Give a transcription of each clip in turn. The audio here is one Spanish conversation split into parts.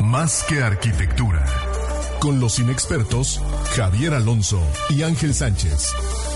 Más que arquitectura. Con los inexpertos Javier Alonso y Ángel Sánchez.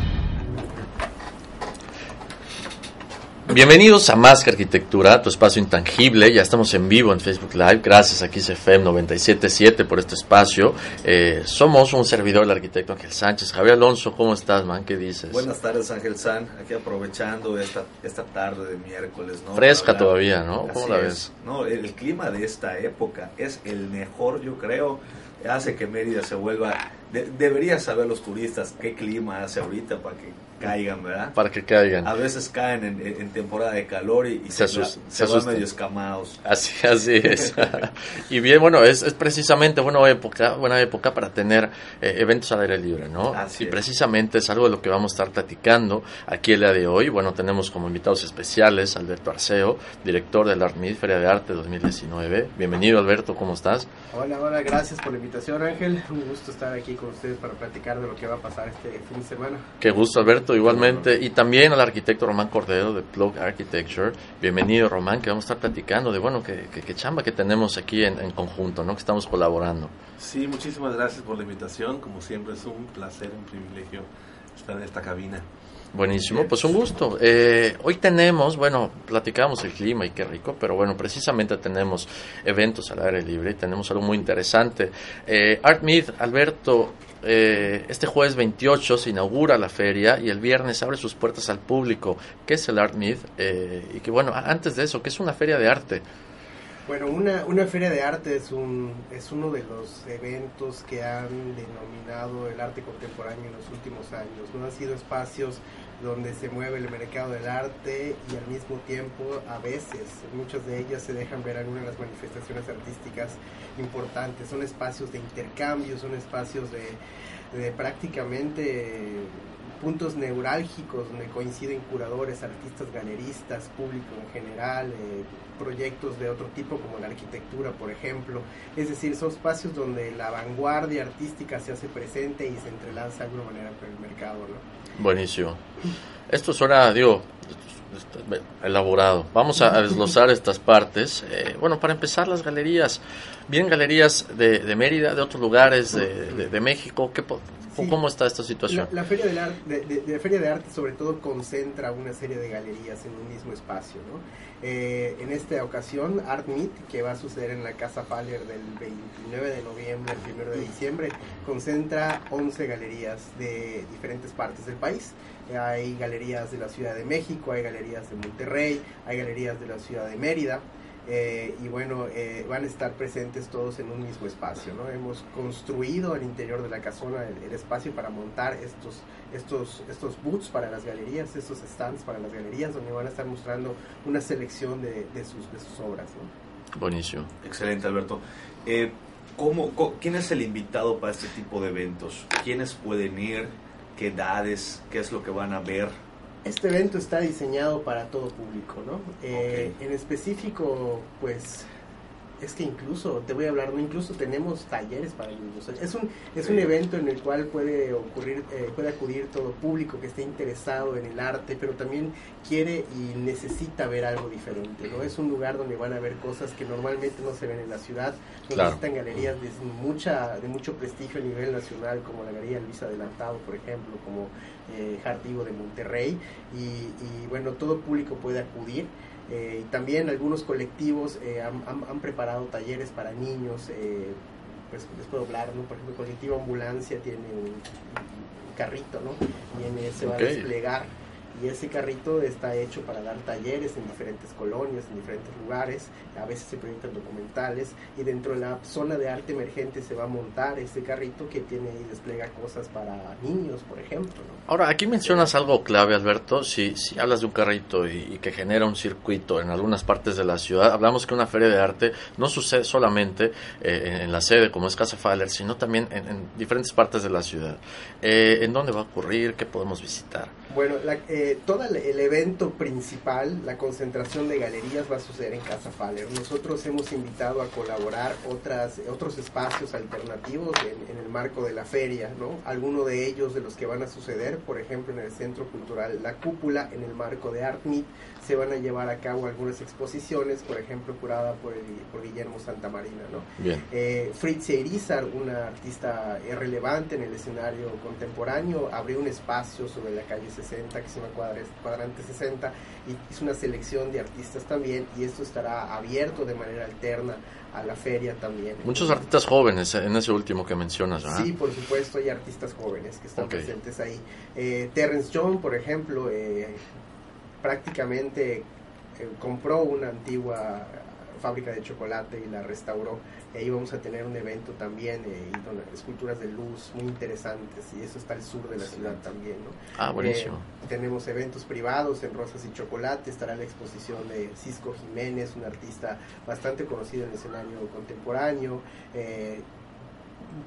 Bienvenidos a Más que Arquitectura, tu espacio intangible. Ya estamos en vivo en Facebook Live. Gracias a XFM 977 por este espacio. Eh, somos un servidor del arquitecto Ángel Sánchez. Javier Alonso, ¿cómo estás, man? ¿Qué dices? Buenas tardes, Ángel San. Aquí aprovechando esta, esta tarde de miércoles, ¿no? Fresca todavía, ¿no? ¿Cómo Así la es. ves? No, el, el clima de esta época es el mejor, yo creo. Hace que Mérida se vuelva. De- deberían saber los turistas qué clima hace ahorita para que caigan, ¿verdad? Para que caigan. A veces caen en, en temporada de calor y, y Se se, se se van medio escamados. Así, así es. y bien, bueno, es, es precisamente buena época, buena época para tener eh, eventos al aire libre, ¿no? Así y es. precisamente es algo de lo que vamos a estar platicando aquí el día de hoy. Bueno, tenemos como invitados especiales a Alberto Arceo, director del Art Meet, Feria de Arte 2019. Bienvenido, Alberto, ¿cómo estás? Hola, hola, gracias por la invitación Ángel. Un gusto estar aquí con ustedes para platicar de lo que va a pasar este fin de semana. Qué gusto, Alberto, igualmente. Y también al arquitecto Román Cordero de Plug Architecture. Bienvenido, Román, que vamos a estar platicando de, bueno, qué, qué- qué chamba que tenemos aquí en, en conjunto, ¿no? Que estamos colaborando. Sí, muchísimas gracias por la invitación. Como siempre es un placer, un privilegio estar en esta cabina. Buenísimo, pues un gusto. Eh, hoy tenemos, bueno, platicamos el clima y qué rico, pero bueno, precisamente tenemos eventos al aire libre y tenemos algo muy interesante. Eh, Art Meet, Alberto, eh, este jueves 28 se inaugura la feria y el viernes abre sus puertas al público. ¿Qué es el Art Meet? Eh, y que bueno, antes de eso, ¿qué es una feria de arte? Bueno, una, una feria de arte es, un, es uno de los eventos que han denominado el arte contemporáneo en los últimos años. ¿no? Han sido espacios donde se mueve el mercado del arte y al mismo tiempo a veces, muchas de ellas se dejan ver algunas de las manifestaciones artísticas importantes. Son espacios de intercambio, son espacios de, de prácticamente puntos neurálgicos donde coinciden curadores, artistas, galeristas, público en general, eh, proyectos de otro tipo como la arquitectura, por ejemplo. Es decir, son espacios donde la vanguardia artística se hace presente y se entrelaza de alguna manera con el mercado. ¿no? Buenísimo. Esto suena, digo, elaborado. Vamos a desglosar estas partes. Eh, bueno, para empezar, las galerías. Bien, galerías de, de Mérida, de otros lugares de, de, México. ¿Qué, ¿Cómo está esta situación? La, Feria del Arte, de, Feria de Arte sobre todo concentra una serie de galerías en un mismo espacio. ¿no? Eh, en esta ocasión, Art Meet, que va a suceder en la Casa Faller del 29 de noviembre al 1 de diciembre, concentra 11 galerías de diferentes partes del país. Hay galerías de la Ciudad de México, hay galerías de Monterrey, hay galerías de la Ciudad de Mérida. Eh, y bueno, eh, van a estar presentes todos en un mismo espacio. ¿no? Hemos construido al interior de la casona el, espacio para montar estos, estos, estos booths para las galerías, estos stands para las galerías, donde van a estar mostrando una selección de, de, sus, de sus obras. ¿no? Buenísimo. Excelente, Alberto. Eh, ¿cómo, ¿Quién es el invitado para este tipo de eventos? ¿Quiénes pueden ir? ¿Qué edades? ¿Qué es lo que van a ver? Este evento está diseñado para todo público, ¿no? Eh, en específico, pues es que incluso, te voy a hablar, ¿no? incluso tenemos talleres para niños. Es un, es un evento en el cual puede ocurrir, eh, puede acudir todo público que esté interesado en el arte, pero también quiere y necesita ver algo diferente, ¿no? Es un lugar donde van a ver cosas que normalmente no se ven en la ciudad, donde están galerías de mucha, de mucho prestigio a nivel nacional, como la Galería Luis Adelantado, por ejemplo, como eh, Jardigo de Monterrey, y, y bueno, todo público puede acudir. Eh, también algunos colectivos eh, han, preparado talleres para niños, eh, pues les puedo hablar, ¿no? Por ejemplo, el colectivo Ambulancia tiene un, carrito, ¿no? Y se va a desplegar y ese carrito está hecho para dar talleres en diferentes colonias, en diferentes lugares, a veces se proyectan documentales y dentro de la zona de arte emergente se va a montar ese carrito que tiene y despliega cosas para niños, por ejemplo. Ahora, aquí mencionas algo clave, Alberto, si, si hablas de un carrito y, que genera un circuito en algunas partes de la ciudad, hablamos que una feria de arte no sucede solamente eh, en la sede como es Casa Faller, sino también en, diferentes partes de la ciudad. Eh, ¿En dónde va a ocurrir? ¿Qué podemos visitar? Bueno, la, eh, todo el, evento principal, la concentración de galerías va a suceder en Casa Faller. Nosotros hemos invitado a colaborar otras, otros espacios alternativos en, el marco de la feria, ¿no? Algunos de ellos de los que van a suceder, por ejemplo, en el Centro Cultural La Cúpula, en el marco de Art Meet, se van a llevar a cabo algunas exposiciones, por ejemplo, curada por, el, por Guillermo Santamarina, ¿no? Bien. Eh, Fritz Irizar, una artista relevante en el escenario contemporáneo, abrió un espacio sobre la calle 60 que se llama Cuadrante 60 y hizo una selección de artistas también y esto estará abierto de manera alterna a la feria también. Muchos artistas jóvenes en ese último que mencionas, ¿verdad? Sí, por supuesto, hay artistas jóvenes que están presentes ahí. Eh, Terrence John, por ejemplo, eh, prácticamente eh, compró una antigua fábrica de chocolate y la restauró. Y ahí vamos a tener un evento también, eh, esculturas de luz muy interesantes, y eso está al sur de la ciudad también. ¿no? Ah, buenísimo. Eh, tenemos eventos privados en Rosas y Chocolate, estará la exposición de Cisco Jiménez, un artista bastante conocido en el escenario contemporáneo. Eh,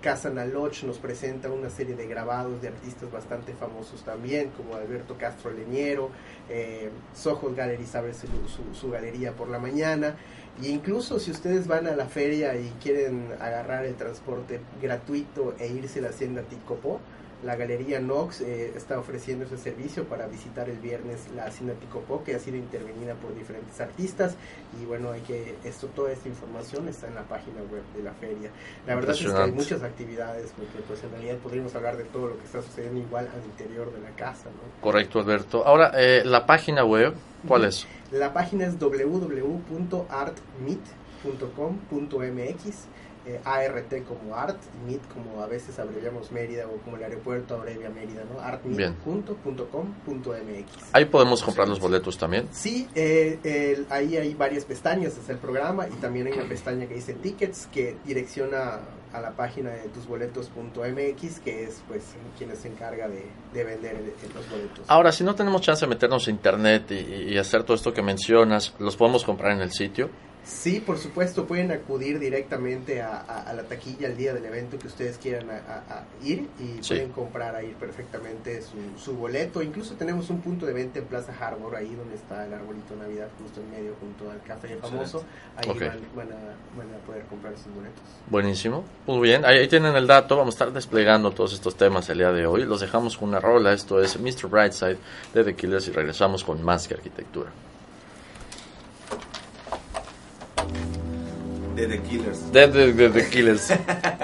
Casa Naloch nos presenta una serie de grabados de artistas bastante famosos también, como Alberto Castro Leñero, eh, Soho Gallery abre su, su, galería por la mañana, y incluso si ustedes van a la feria y quieren agarrar el transporte gratuito e irse a la hacienda Ticopó, la Galería Nox eh, está ofreciendo ese servicio para visitar el viernes la Hacienda Ticopó, que ha sido intervenida por diferentes artistas. Y bueno, hay que esto toda esta información está en la página web de la feria. La verdad es que hay muchas actividades, porque pues en realidad podríamos hablar de todo lo que está sucediendo igual al interior de la casa. ¿no? Correcto, Alberto. Ahora, eh, la página web, ¿cuál es? La página es www.artmeet.com.mx eh, ART como Art, MIT como a veces abreviamos Mérida o como el aeropuerto abrevia Mérida, ¿no? artmit.com.mx. Ahí podemos comprar los boletos también. Sí, eh, ahí hay varias pestañas desde el programa y también hay una pestaña que dice Tickets que direcciona a la página de tusboletos.mx que es pues quien se encarga de, vender los boletos. Ahora, si no tenemos chance de meternos a internet y hacer todo esto que mencionas, ¿los podemos comprar en el sitio? Sí, por supuesto, pueden acudir directamente a, la taquilla el día del evento que ustedes quieran ir y pueden comprar ahí perfectamente su, boleto. Incluso tenemos un punto de venta en Plaza Harbor, ahí donde está el arbolito Navidad, justo en medio, junto al café famoso. Ahí van, a, poder comprar sus boletos. Buenísimo, muy bien. Ahí, tienen el dato, vamos a estar desplegando todos estos temas el día de hoy. Los dejamos con una rola, esto es Mr. Brightside de The Killers y regresamos con más que arquitectura. De The Killers. De, The Killers.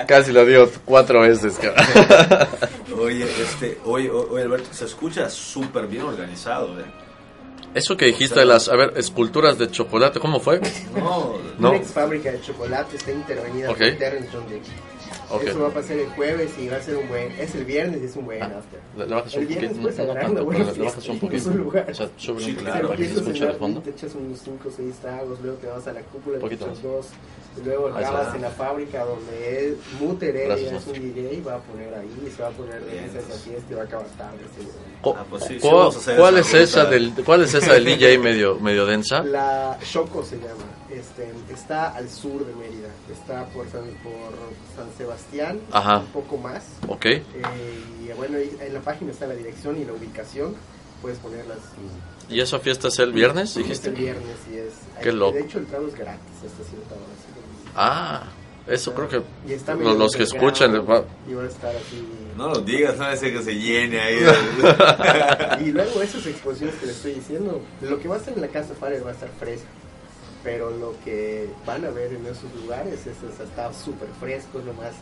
Casi lo dio cuatro veces, Oye, este, oye, oye, Alberto, se escucha súper bien organizado, ¿eh? Eso que dijiste de las, a ver, esculturas de chocolate, ¿cómo fue? No, no. Una ex fábrica de chocolate está intervenida okay. por Terrence John eso va a pasar el jueves y va a ser un buen. Es el viernes y es un buen ah, after. Le, bajas el viernes puedes agarrar una buena Le bajas un poquito. Lugar. O sea, sube un poquito para que se escuche de fondo. Te echas unos 5 o 6 tragos, luego te vas a la cúpula, te echas dos. Luego acabas en la fábrica donde es Muter es un DJ, va a poner ahí, se va a poner de esa fiesta y va a acabar tarde. Ah, pues sí, ¿Cuál, es esa del, ¿Cuál es esa del DJ medio, medio densa? La Choco se llama. Este, está al sur de Mérida, está por San, por San Sebastián, un poco más. Ok. Eh, y bueno, en la página está la dirección y la ubicación, puedes ponerlas. ¿Y esa fiesta es el viernes, dijiste? Es el viernes, y es. Qué loco. De hecho, el trago es gratis hasta cierta hora. Ah, eso creo que los, que escuchan va... a estar así... No lo digas, no decir que se llene ahí. y luego esas exposiciones que le estoy diciendo, lo que va a estar en la casa Fares va a estar fresco pero lo que van a ver en esos lugares es, está súper fresco, lo más,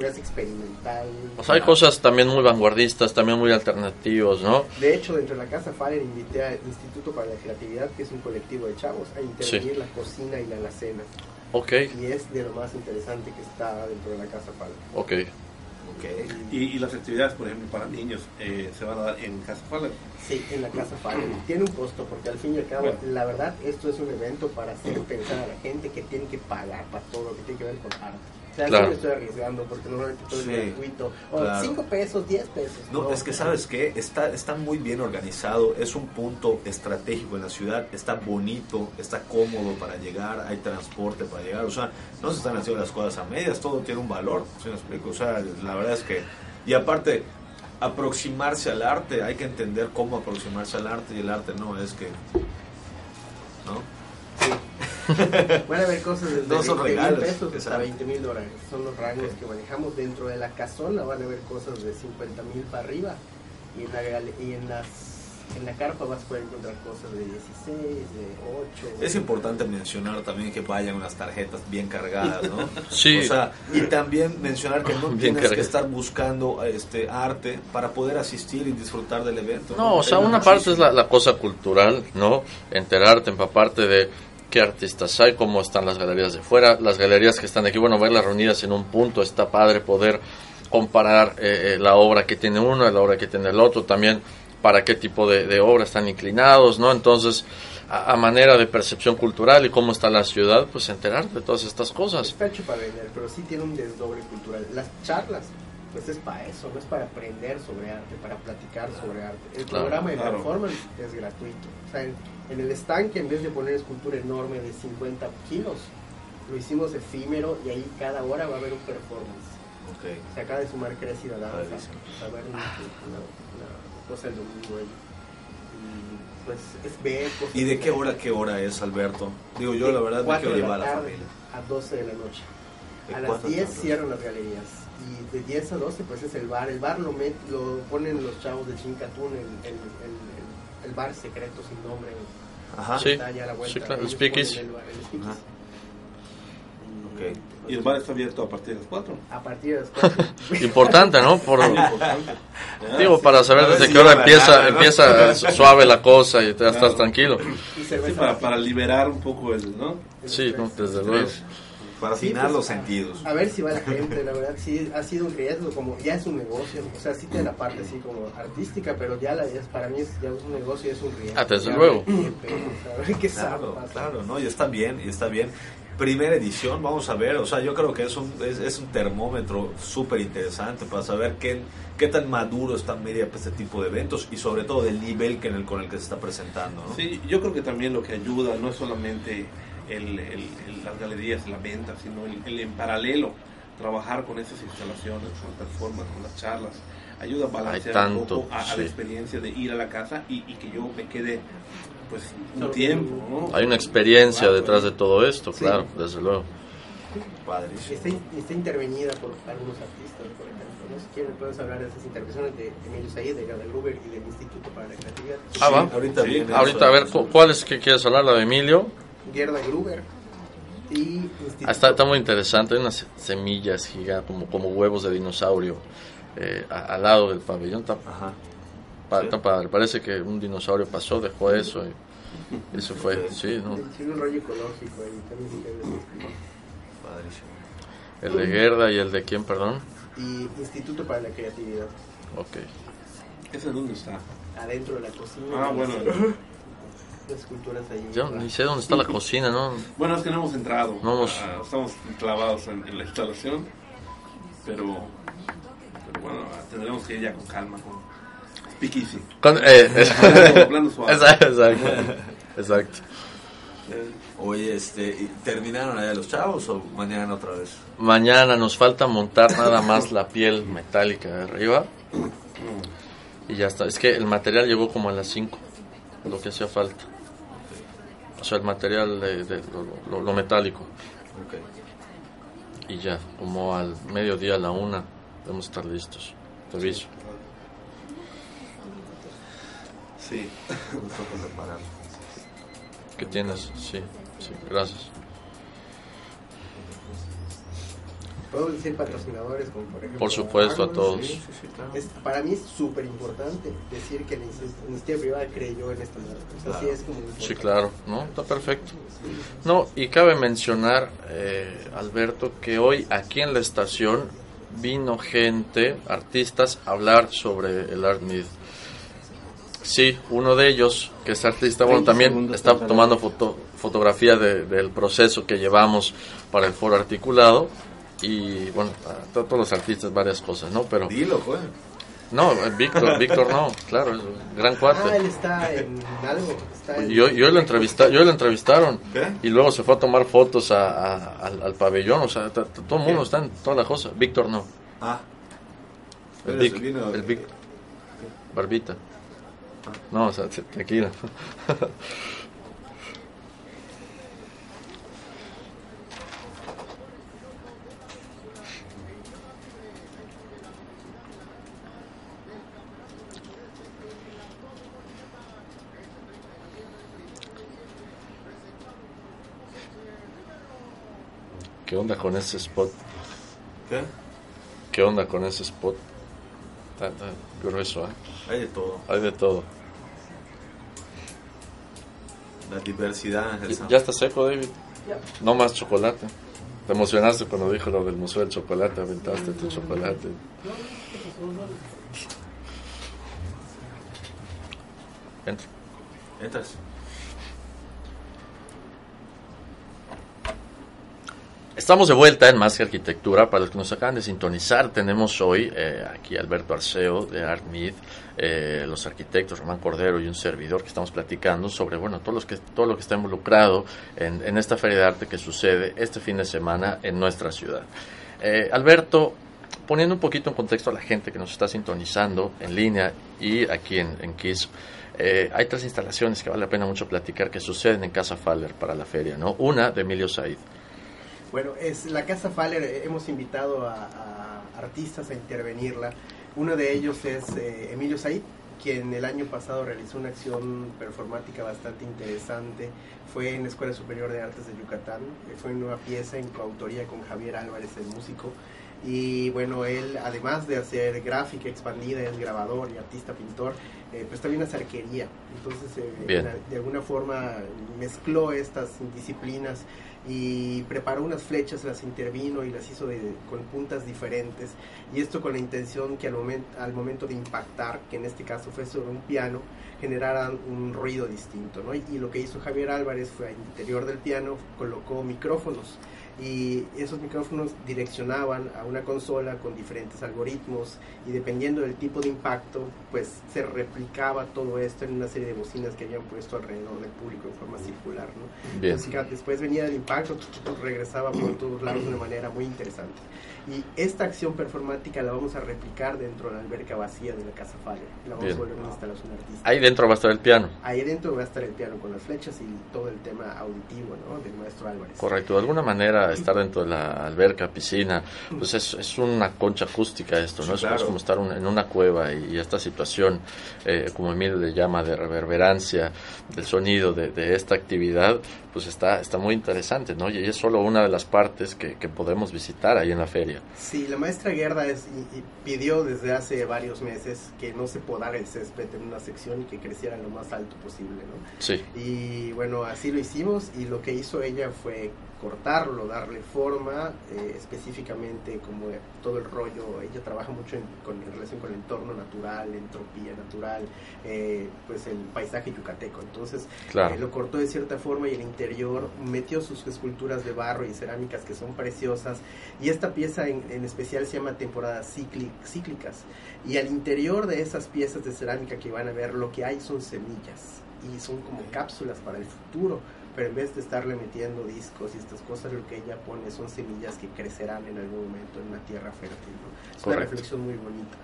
más, experimental. O sea, hay cosas también muy vanguardistas, también muy alternativos, ¿no? De hecho, dentro de la Casa Farer invité al Instituto para la Creatividad, que es un colectivo de chavos, a intervenir la cocina y la alacena. Ok. Y es de lo más interesante que está dentro de la Casa Farer. Ok. Y, las actividades, por ejemplo, para niños, eh, ¿se van a dar en Casa Faller? Sí, en la Casa Faller. Tiene un costo, porque al fin y al cabo, la verdad, esto es un evento para hacer pensar a la gente que tiene que pagar para todo lo que tiene que ver con arte claro. me estoy arriesgando porque normalmente todo es gratuito. O 5 pesos, 10 pesos. No, es que sabes que está, está muy bien organizado, es un punto estratégico en la ciudad, está bonito, está cómodo para llegar, hay transporte para llegar, o sea, no se están haciendo las cosas a medias, todo tiene un valor, ¿sí me explico? O sea, la verdad es que, y aparte, aproximarse al arte, hay que entender cómo aproximarse al arte y el arte no es que, ¿no? Van a haber cosas desde no 20 mil pesos hasta 20 mil dólares. Son los rangos que manejamos dentro de la casona. Van a haber cosas de 50 mil para arriba. Y en, la, y en las en la carpa vas a poder encontrar cosas de 16, de 8. Es importante mencionar también que vayan unas tarjetas bien cargadas, ¿no? sí. O sea, y también mencionar que no tienes que estar buscando este arte para poder asistir y disfrutar del evento. No, o sea, una parte es la, la, cosa cultural, ¿no? Enterarte, empaparte de qué artistas hay, cómo están las galerías de fuera, las galerías que están aquí, bueno, verlas reunidas en un punto, está padre poder comparar eh, eh, la obra que tiene uno y la obra que tiene el otro, también para qué tipo de, de obra están inclinados, ¿no? Entonces, a, manera de percepción cultural y cómo está la ciudad, pues enterarte de todas estas cosas. Está hecho para vender, pero sí tiene un desdoble cultural. Las charlas, pues es para eso, no es para aprender sobre arte, para platicar sobre arte. El programa de performance es gratuito. O sea, en el estanque, en vez de poner escultura enorme de 50 kilos, lo hicimos efímero y ahí cada hora va a haber un performance. Okay. Se acaba de sumar Crecida Danza. Va a haber una, cosa el domingo ahí. Y pues es ver. ¿Y de qué hora qué hora es, Alberto? Digo, yo la verdad me quiero llevar a la familia. A 12 de la noche. A las 10 cierran las galerías. Y de 10 a 12 pues es el bar. El bar lo, met, lo ponen los chavos de Chincatún, el, el, el, el bar secreto sin nombre Ajá. Sí, sí, claro, el speakeasy. Okay. ¿Y el bar está abierto a partir de las 4? A partir de las 4. Importante, ¿no? Por, digo, para saber desde qué hora empieza, empieza suave la cosa y ya estás tranquilo. Sí, para, para liberar un poco el, ¿no? sí, no, desde luego. Para afinar pues, los sentidos. A ver si va la gente, la verdad, sí, ha sido un riesgo, como ya es un negocio, o sea, sí tiene la parte así como artística, pero ya la es, para mí es ya un negocio, es un riesgo. Ah, desde luego. qué claro, claro, ¿no? Y está bien, y está bien. Primera edición, vamos a ver, o sea, yo creo que es un, es, es un termómetro súper interesante para saber qué, qué tan maduro está media para este tipo de eventos y sobre todo del nivel que en el, con el que se está presentando. ¿no? Sí, yo creo que también lo que ayuda no es solamente el, las galerías, la venta, sino el, en paralelo trabajar con esas instalaciones, con performance, con las charlas, ayuda a balancear un poco a, la experiencia de ir a la casa y, que yo me quede pues un tiempo. Hay una experiencia detrás de todo esto, claro, desde luego. Está, está, intervenida por algunos artistas, por ejemplo. ¿no? Si quieren, podemos hablar de esas intervenciones de Emilio Said, de Gabriel Gruber y del Instituto para la Creatividad. Ah, va. ahorita, ahorita a ver, ¿cuál es que quieres hablar? ¿La de Emilio? Gerda Gruber. Y ah, está, está, muy interesante, hay unas semillas gigantes, como, como huevos de dinosaurio, eh, al lado del pabellón. Está, padre. Parece que un dinosaurio pasó, dejó eso. Y eso fue, sí, ¿no? un rollo ecológico ahí, El de Gerda y el de quién, perdón? Y Instituto para la Creatividad. Ok. ¿Ese dónde está? Adentro de la cocina. Ah, bueno. esculturas ahí. Yo ni sé dónde está la cocina, ¿no? Bueno, es que no hemos entrado. No ah, estamos clavados en, la instalación, pero, pero bueno, tendremos que ir ya con calma, con piquisi. Eh, exacto, exacto. Oye, este, ¿terminaron allá los chavos o mañana otra vez? Mañana nos falta montar nada más la piel metálica de arriba. Y ya está. Es que el material llegó como a las 5, lo que hacía falta. O sea, el material de, lo, metálico. Y ya, como al mediodía, a la una, debemos estar listos. Te aviso. Sí, ¿Qué tienes? Sí, sí, gracias. ¿Puedo decir patrocinadores como por ejemplo? Por supuesto, a todos. para mí es súper importante decir que la iniciativa privada creyó en esta marca. es como sí, claro, ¿no? Está perfecto. No, y cabe mencionar, eh, Alberto, que hoy aquí en la estación vino gente, artistas, a hablar sobre el Art. Sí, uno de ellos, que es artista, bueno, también está tomando foto, fotografía del proceso que llevamos para el foro articulado y bueno, todos los artistas varias cosas, ¿no? Pero Dilo, pues. No, Víctor, Víctor no, claro, es un gran cuate. Ah, él está en algo. Está Yo, yo, lo entrevista, yo lo entrevistaron y luego se fue a tomar fotos a, al, pabellón, o sea, todo el mundo está en toda la cosa. Víctor no. Ah. El, Vic, el Vic, Barbita. Ah. No, o sea, tranquila. ¿Qué onda con ese spot? ¿Qué? ¿Qué onda con ese spot? Está, grueso, ¿eh? Hay de todo. Hay de todo. La diversidad. ¿Ya está seco, David? No más chocolate. Te emocionaste cuando dijo lo del Museo del Chocolate, aventaste tu chocolate. Entra. Entras. Estamos de vuelta en Más que Arquitectura. Para los que nos acaban de sintonizar, tenemos hoy eh, aquí Alberto Arceo de ArtMeet, eh, los arquitectos Román Cordero y un servidor que estamos platicando sobre bueno todo, los que, todo lo que está involucrado en, esta feria de arte que sucede este fin de semana en nuestra ciudad. Eh, Alberto, poniendo un poquito en contexto a la gente que nos está sintonizando en línea y aquí en, en eh, hay tres instalaciones que vale la pena mucho platicar que suceden en Casa Faller para la feria. ¿no? Una de Emilio Said bueno, es la Casa Faller, eh, hemos invitado a, artistas a intervenirla. Uno de ellos es eh, Emilio Said, quien el año pasado realizó una acción performática bastante interesante. Fue en la Escuela Superior de Artes de Yucatán. Eh, fue una pieza en coautoría con Javier Álvarez, el músico. Y bueno, él, además de hacer gráfica expandida, es grabador y artista pintor, eh, pues también hace arquería. Entonces, eh, de alguna forma mezcló estas disciplinas y preparó unas flechas, las intervino y las hizo con puntas diferentes. Y esto con la intención que al momento, al momento de impactar, que en este caso fue sobre un piano, generaran un ruido distinto. ¿no? Y, lo que hizo Javier Álvarez fue al interior del piano, colocó micrófonos y esos micrófonos direccionaban a una consola con diferentes algoritmos y dependiendo del tipo de impacto, pues se replicaba todo esto en una serie de bocinas que habían puesto alrededor del público en forma circular. ¿no? Entonces, después venía el impacto, regresaba por todos lados de una manera muy interesante. Y esta acción performática la vamos a replicar dentro de la alberca vacía de la Casa Faller. La vamos a volver una instalación artística. Ahí dentro va a estar el piano. Ahí dentro va a estar el piano con las flechas y todo el tema auditivo ¿no? del maestro Álvarez. Correcto. De alguna manera estar dentro de la alberca, piscina, pues es, es una concha acústica esto, ¿no? es, como estar en una cueva y, esta situación, eh, como Emilio le llama, de reverberancia del sonido de, de esta actividad, pues está, está muy interesante, ¿no? Y es solo una de las partes que, que podemos visitar ahí en la feria. Sí, la maestra Gerda es, y, pidió desde hace varios meses que no se podara el césped en una sección y que creciera lo más alto posible, ¿no? Sí. Y bueno, así lo hicimos y lo que hizo ella fue cortarlo, darle forma, eh, específicamente como todo el rollo, ella trabaja mucho en, con, relación con el entorno natural, entropía natural, eh, pues el paisaje yucateco, entonces eh, lo cortó de cierta forma y el interior metió sus esculturas de barro y cerámicas que son preciosas. Y esta pieza en, en especial se llama temporadas cíclicas. Y al interior de esas piezas de cerámica que van a ver lo que hay son semillas y son como cápsulas para el futuro pero en vez de estarle metiendo discos y estas cosas, lo que ella pone son semillas que crecerán en algún momento en una tierra fértil. Es una reflexión muy bonita.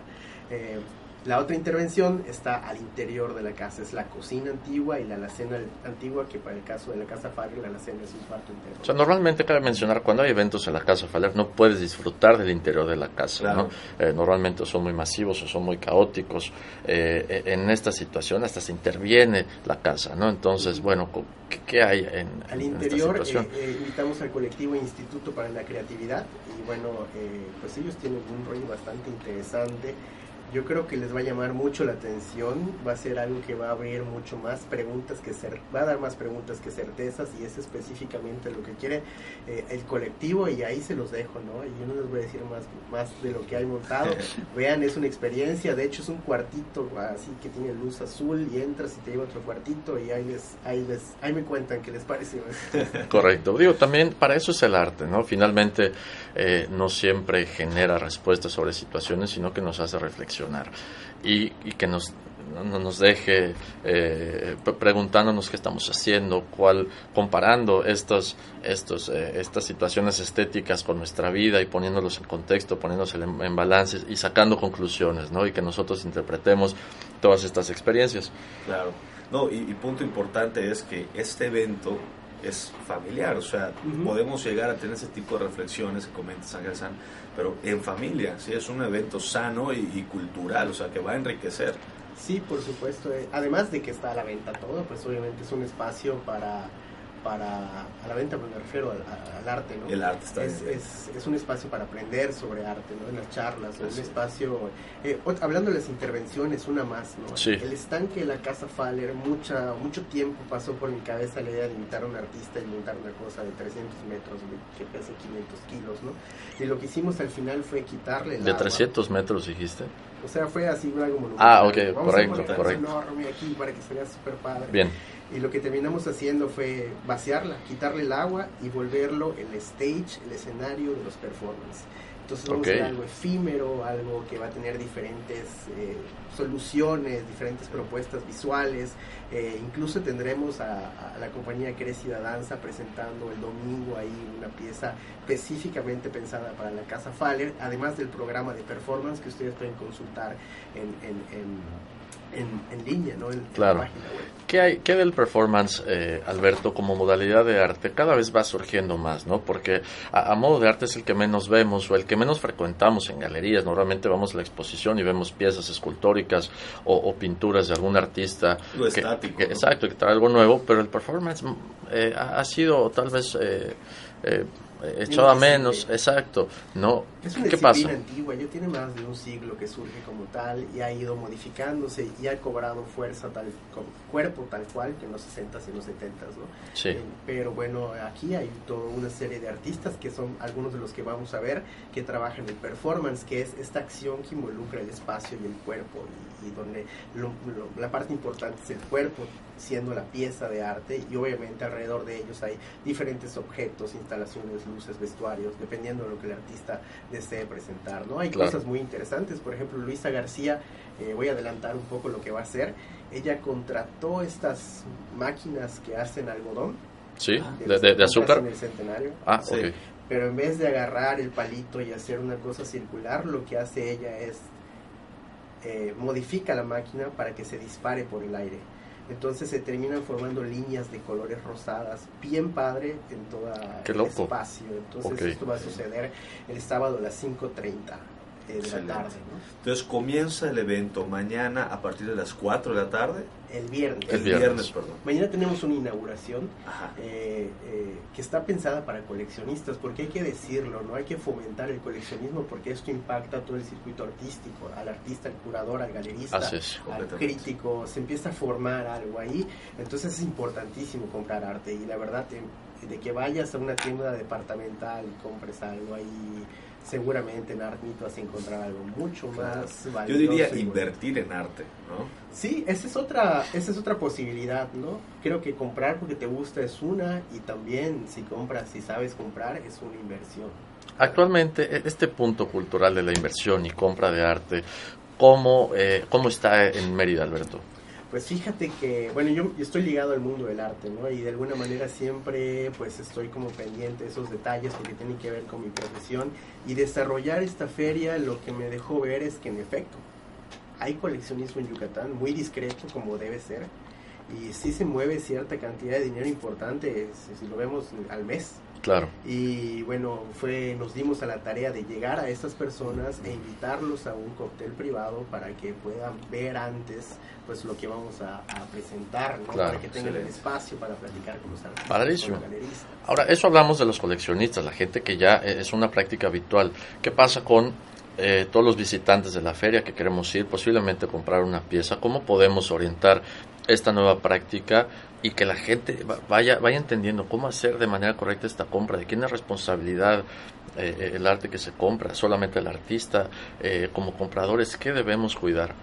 Eh, la otra intervención está al interior de la casa, es la cocina antigua y la alacena antigua, que para el caso de la casa Faller, la alacena es un cuarto entero. O sea, normalmente cabe mencionar, cuando hay eventos en la casa Faller, no puedes disfrutar del interior de la casa, ¿no? Eh, normalmente son muy masivos o son muy caóticos. Eh, en esta situación hasta se interviene la casa, ¿no? Entonces, bueno, ¿qué, hay en, Al interior eh, invitamos al colectivo Instituto para la Creatividad y bueno, pues ellos tienen un rollo bastante interesante yo creo que les va a llamar mucho la atención, va a ser algo que va a abrir mucho más preguntas que ser, va a dar más preguntas que certezas y es específicamente lo que quiere eh, el colectivo y ahí se los dejo, ¿no? Y yo no les voy a decir más, más de lo que hay montado. Vean, es una experiencia, de hecho es un cuartito así que tiene luz azul y entras y te lleva otro cuartito y ahí les, ahí les, ahí me cuentan qué les pareció. Correcto, digo, también para eso es el arte, ¿no? Finalmente eh, no siempre genera respuestas sobre situaciones, sino que nos hace reflexionar y, que nos, no nos deje eh, preguntándonos qué estamos haciendo, cuál, comparando estos, estos, eh, estas situaciones estéticas con nuestra vida y poniéndolos en contexto, poniéndolos en, en balance y sacando conclusiones, ¿no? Y que nosotros interpretemos todas estas experiencias. Claro. No, y, punto importante es que este evento es familiar, o sea, podemos llegar a tener ese tipo de reflexiones que comenta San, pero en familia, sí, es un evento sano y, cultural, o sea, que va a enriquecer. Sí, por supuesto. Eh, además de que está a la venta todo, pues obviamente es un espacio para para a la venta, me refiero al, arte, ¿no? El arte está es, es, es, un espacio para aprender sobre arte, ¿no? En las charlas, es un espacio, eh, hablando de las intervenciones, una más, ¿no? Sí. El estanque de la Casa Faller, mucha, mucho tiempo pasó por mi cabeza la idea de invitar a un artista y montar una cosa de 300 metros que pese 500 kilos, ¿no? Y lo que hicimos al final fue quitarle ¿De 300 metros dijiste? O sea, fue así algo monumental. Ah, ok, correcto, correcto. enorme aquí para que se vea súper padre. Bien y lo que terminamos haciendo fue vaciarla, quitarle el agua y volverlo el stage, el escenario de los performances. Entonces vamos a hacer algo efímero, algo que va a tener diferentes eh, soluciones, diferentes propuestas visuales. Eh, incluso tendremos a, la compañía Crecida Danza presentando el domingo ahí una pieza específicamente pensada para la Casa Faller, además del programa de performance que ustedes pueden consultar en en, línea, ¿no? En, claro. la página web. ¿Qué hay qué del performance, eh, Alberto, como modalidad de arte? Cada vez va surgiendo más, ¿no? Porque a, modo de arte es el que menos vemos o el que menos frecuentamos en galerías. Normalmente vamos a la exposición y vemos piezas escultóricas o, pinturas de algún artista. Lo estático. Exacto, que trae algo nuevo, pero el performance eh, ha, sido tal vez... Eh, echaba menos, exacto, ¿no? Es una ¿Qué disciplina antigua, ya tiene más de un siglo que surge como tal y ha ido modificándose y ha cobrado fuerza tal, con cuerpo tal cual que en los 60s y en los 70s, ¿no? Sí. Eh, pero bueno, aquí hay toda una serie de artistas que son algunos de los que vamos a ver que trabajan el performance, que es esta acción que involucra el espacio y el cuerpo y, donde la parte importante es el cuerpo siendo la pieza de arte y obviamente alrededor de ellos hay diferentes objetos, instalaciones, luces, vestuarios, dependiendo de lo que el artista desee presentar, ¿no? Hay cosas muy interesantes, por ejemplo, Luisa García, eh, voy a adelantar un poco lo que va a hacer, ella contrató estas máquinas que hacen algodón. Sí, de, azúcar. En el centenario. Ah, Pero en vez de agarrar el palito y hacer una cosa circular, lo que hace ella es eh, modifica la máquina para que se dispare por el aire. Entonces se terminan formando líneas de colores rosadas, bien padre en todo el espacio. Entonces esto va a suceder el sábado a las 5.30 de la tarde. Entonces comienza el evento mañana a partir de las 4 de la tarde el viernes. El viernes, perdón. Mañana tenemos una inauguración eh, eh, que está pensada para coleccionistas, porque hay que decirlo, no hay que fomentar el coleccionismo porque esto impacta todo el circuito artístico, al artista, al curador, al galerista, al crítico, se empieza a formar algo ahí, entonces es importantísimo comprar arte y la verdad de, de que vayas a una tienda departamental y compres algo ahí seguramente en Artmit vas a encontrar algo mucho más valioso. Yo diría invertir en arte, ¿no? Sí, esa es otra, esa es otra posibilidad, ¿no? Creo que comprar porque te gusta es una y también si compras, si sabes comprar, es una inversión. Actualmente, e, este punto cultural de la inversión y compra de arte, ¿cómo, eh, cómo está en Mérida, Alberto? Pues fíjate que, bueno, yo estoy ligado al mundo del arte, ¿no? Y de alguna manera siempre pues estoy como pendiente de esos detalles porque tienen que ver con mi profesión y desarrollar esta feria lo que me dejó ver es que en efecto hay coleccionismo en Yucatán muy discreto como debe ser y sí se mueve cierta cantidad de dinero importante si lo vemos al mes Claro. Y bueno, fue, nos dimos a la tarea de llegar a esas personas e invitarlos a un cóctel privado para que puedan ver antes pues lo que vamos a, presentar, para que tengan el espacio para platicar con los artistas. Con Ahora, eso hablamos de los coleccionistas, la gente que ya e, es una práctica habitual. ¿Qué pasa con eh, todos los visitantes de la feria que queremos ir, posiblemente comprar una pieza? ¿Cómo podemos orientar esta nueva práctica y que la gente vaya, vaya entendiendo cómo hacer de manera correcta esta compra, de quién es responsabilidad eh, eh, el arte que se compra, solamente el artista, eh, como compradores, ¿qué debemos cuidar?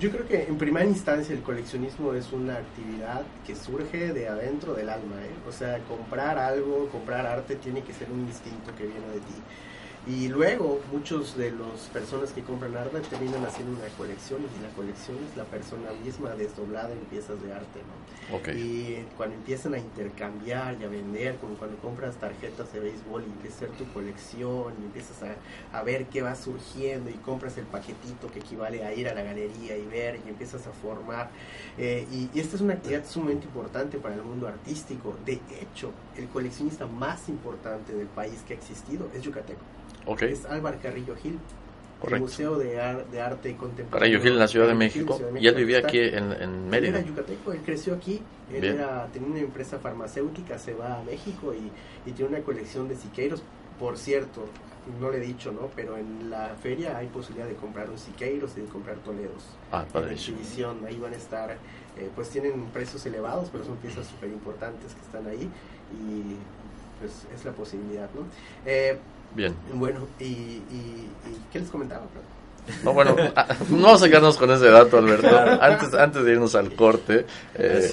Yo creo que en primera instancia el coleccionismo es una actividad que surge de adentro del alma, o sea, comprar algo, comprar arte tiene que ser un instinto que viene de ti. Y luego muchos de las personas que compran arte terminan haciendo una colección y la colección es la persona misma desdoblada en piezas de arte. ¿no? Y cuando empiezan a intercambiar y a vender, como cuando compras tarjetas de béisbol y empieza a ser tu colección y empiezas a, a, ver qué va surgiendo y compras el paquetito que equivale a ir a la galería y ver y empiezas a formar. Eh, y, y esta es una actividad sumamente importante para el mundo artístico. De hecho, el coleccionista más importante del país que ha existido es yucateco. Es Álvaro Carrillo Gil. El Museo de, Arte Contemporáneo. Carrillo Gil en la Ciudad de México. y él vivía aquí en, en Mérida. Él era yucateco, él creció aquí. Él era, tenía una empresa farmacéutica, se va a México y, y tiene una colección de siqueiros. Por cierto, no le he dicho, ¿no? Pero en la feria hay posibilidad de comprar un siqueiros y de comprar toledos. Ah, En la exhibición, ahí van a estar, eh, pues tienen precios elevados, pero son piezas súper importantes que están ahí y pues es la posibilidad, ¿no? Eh, Bien. Bueno, ¿y, y, qué les comentaba? No, bueno, ah, no vamos a quedarnos con ese dato, Alberto. Antes, antes de irnos al corte, eh,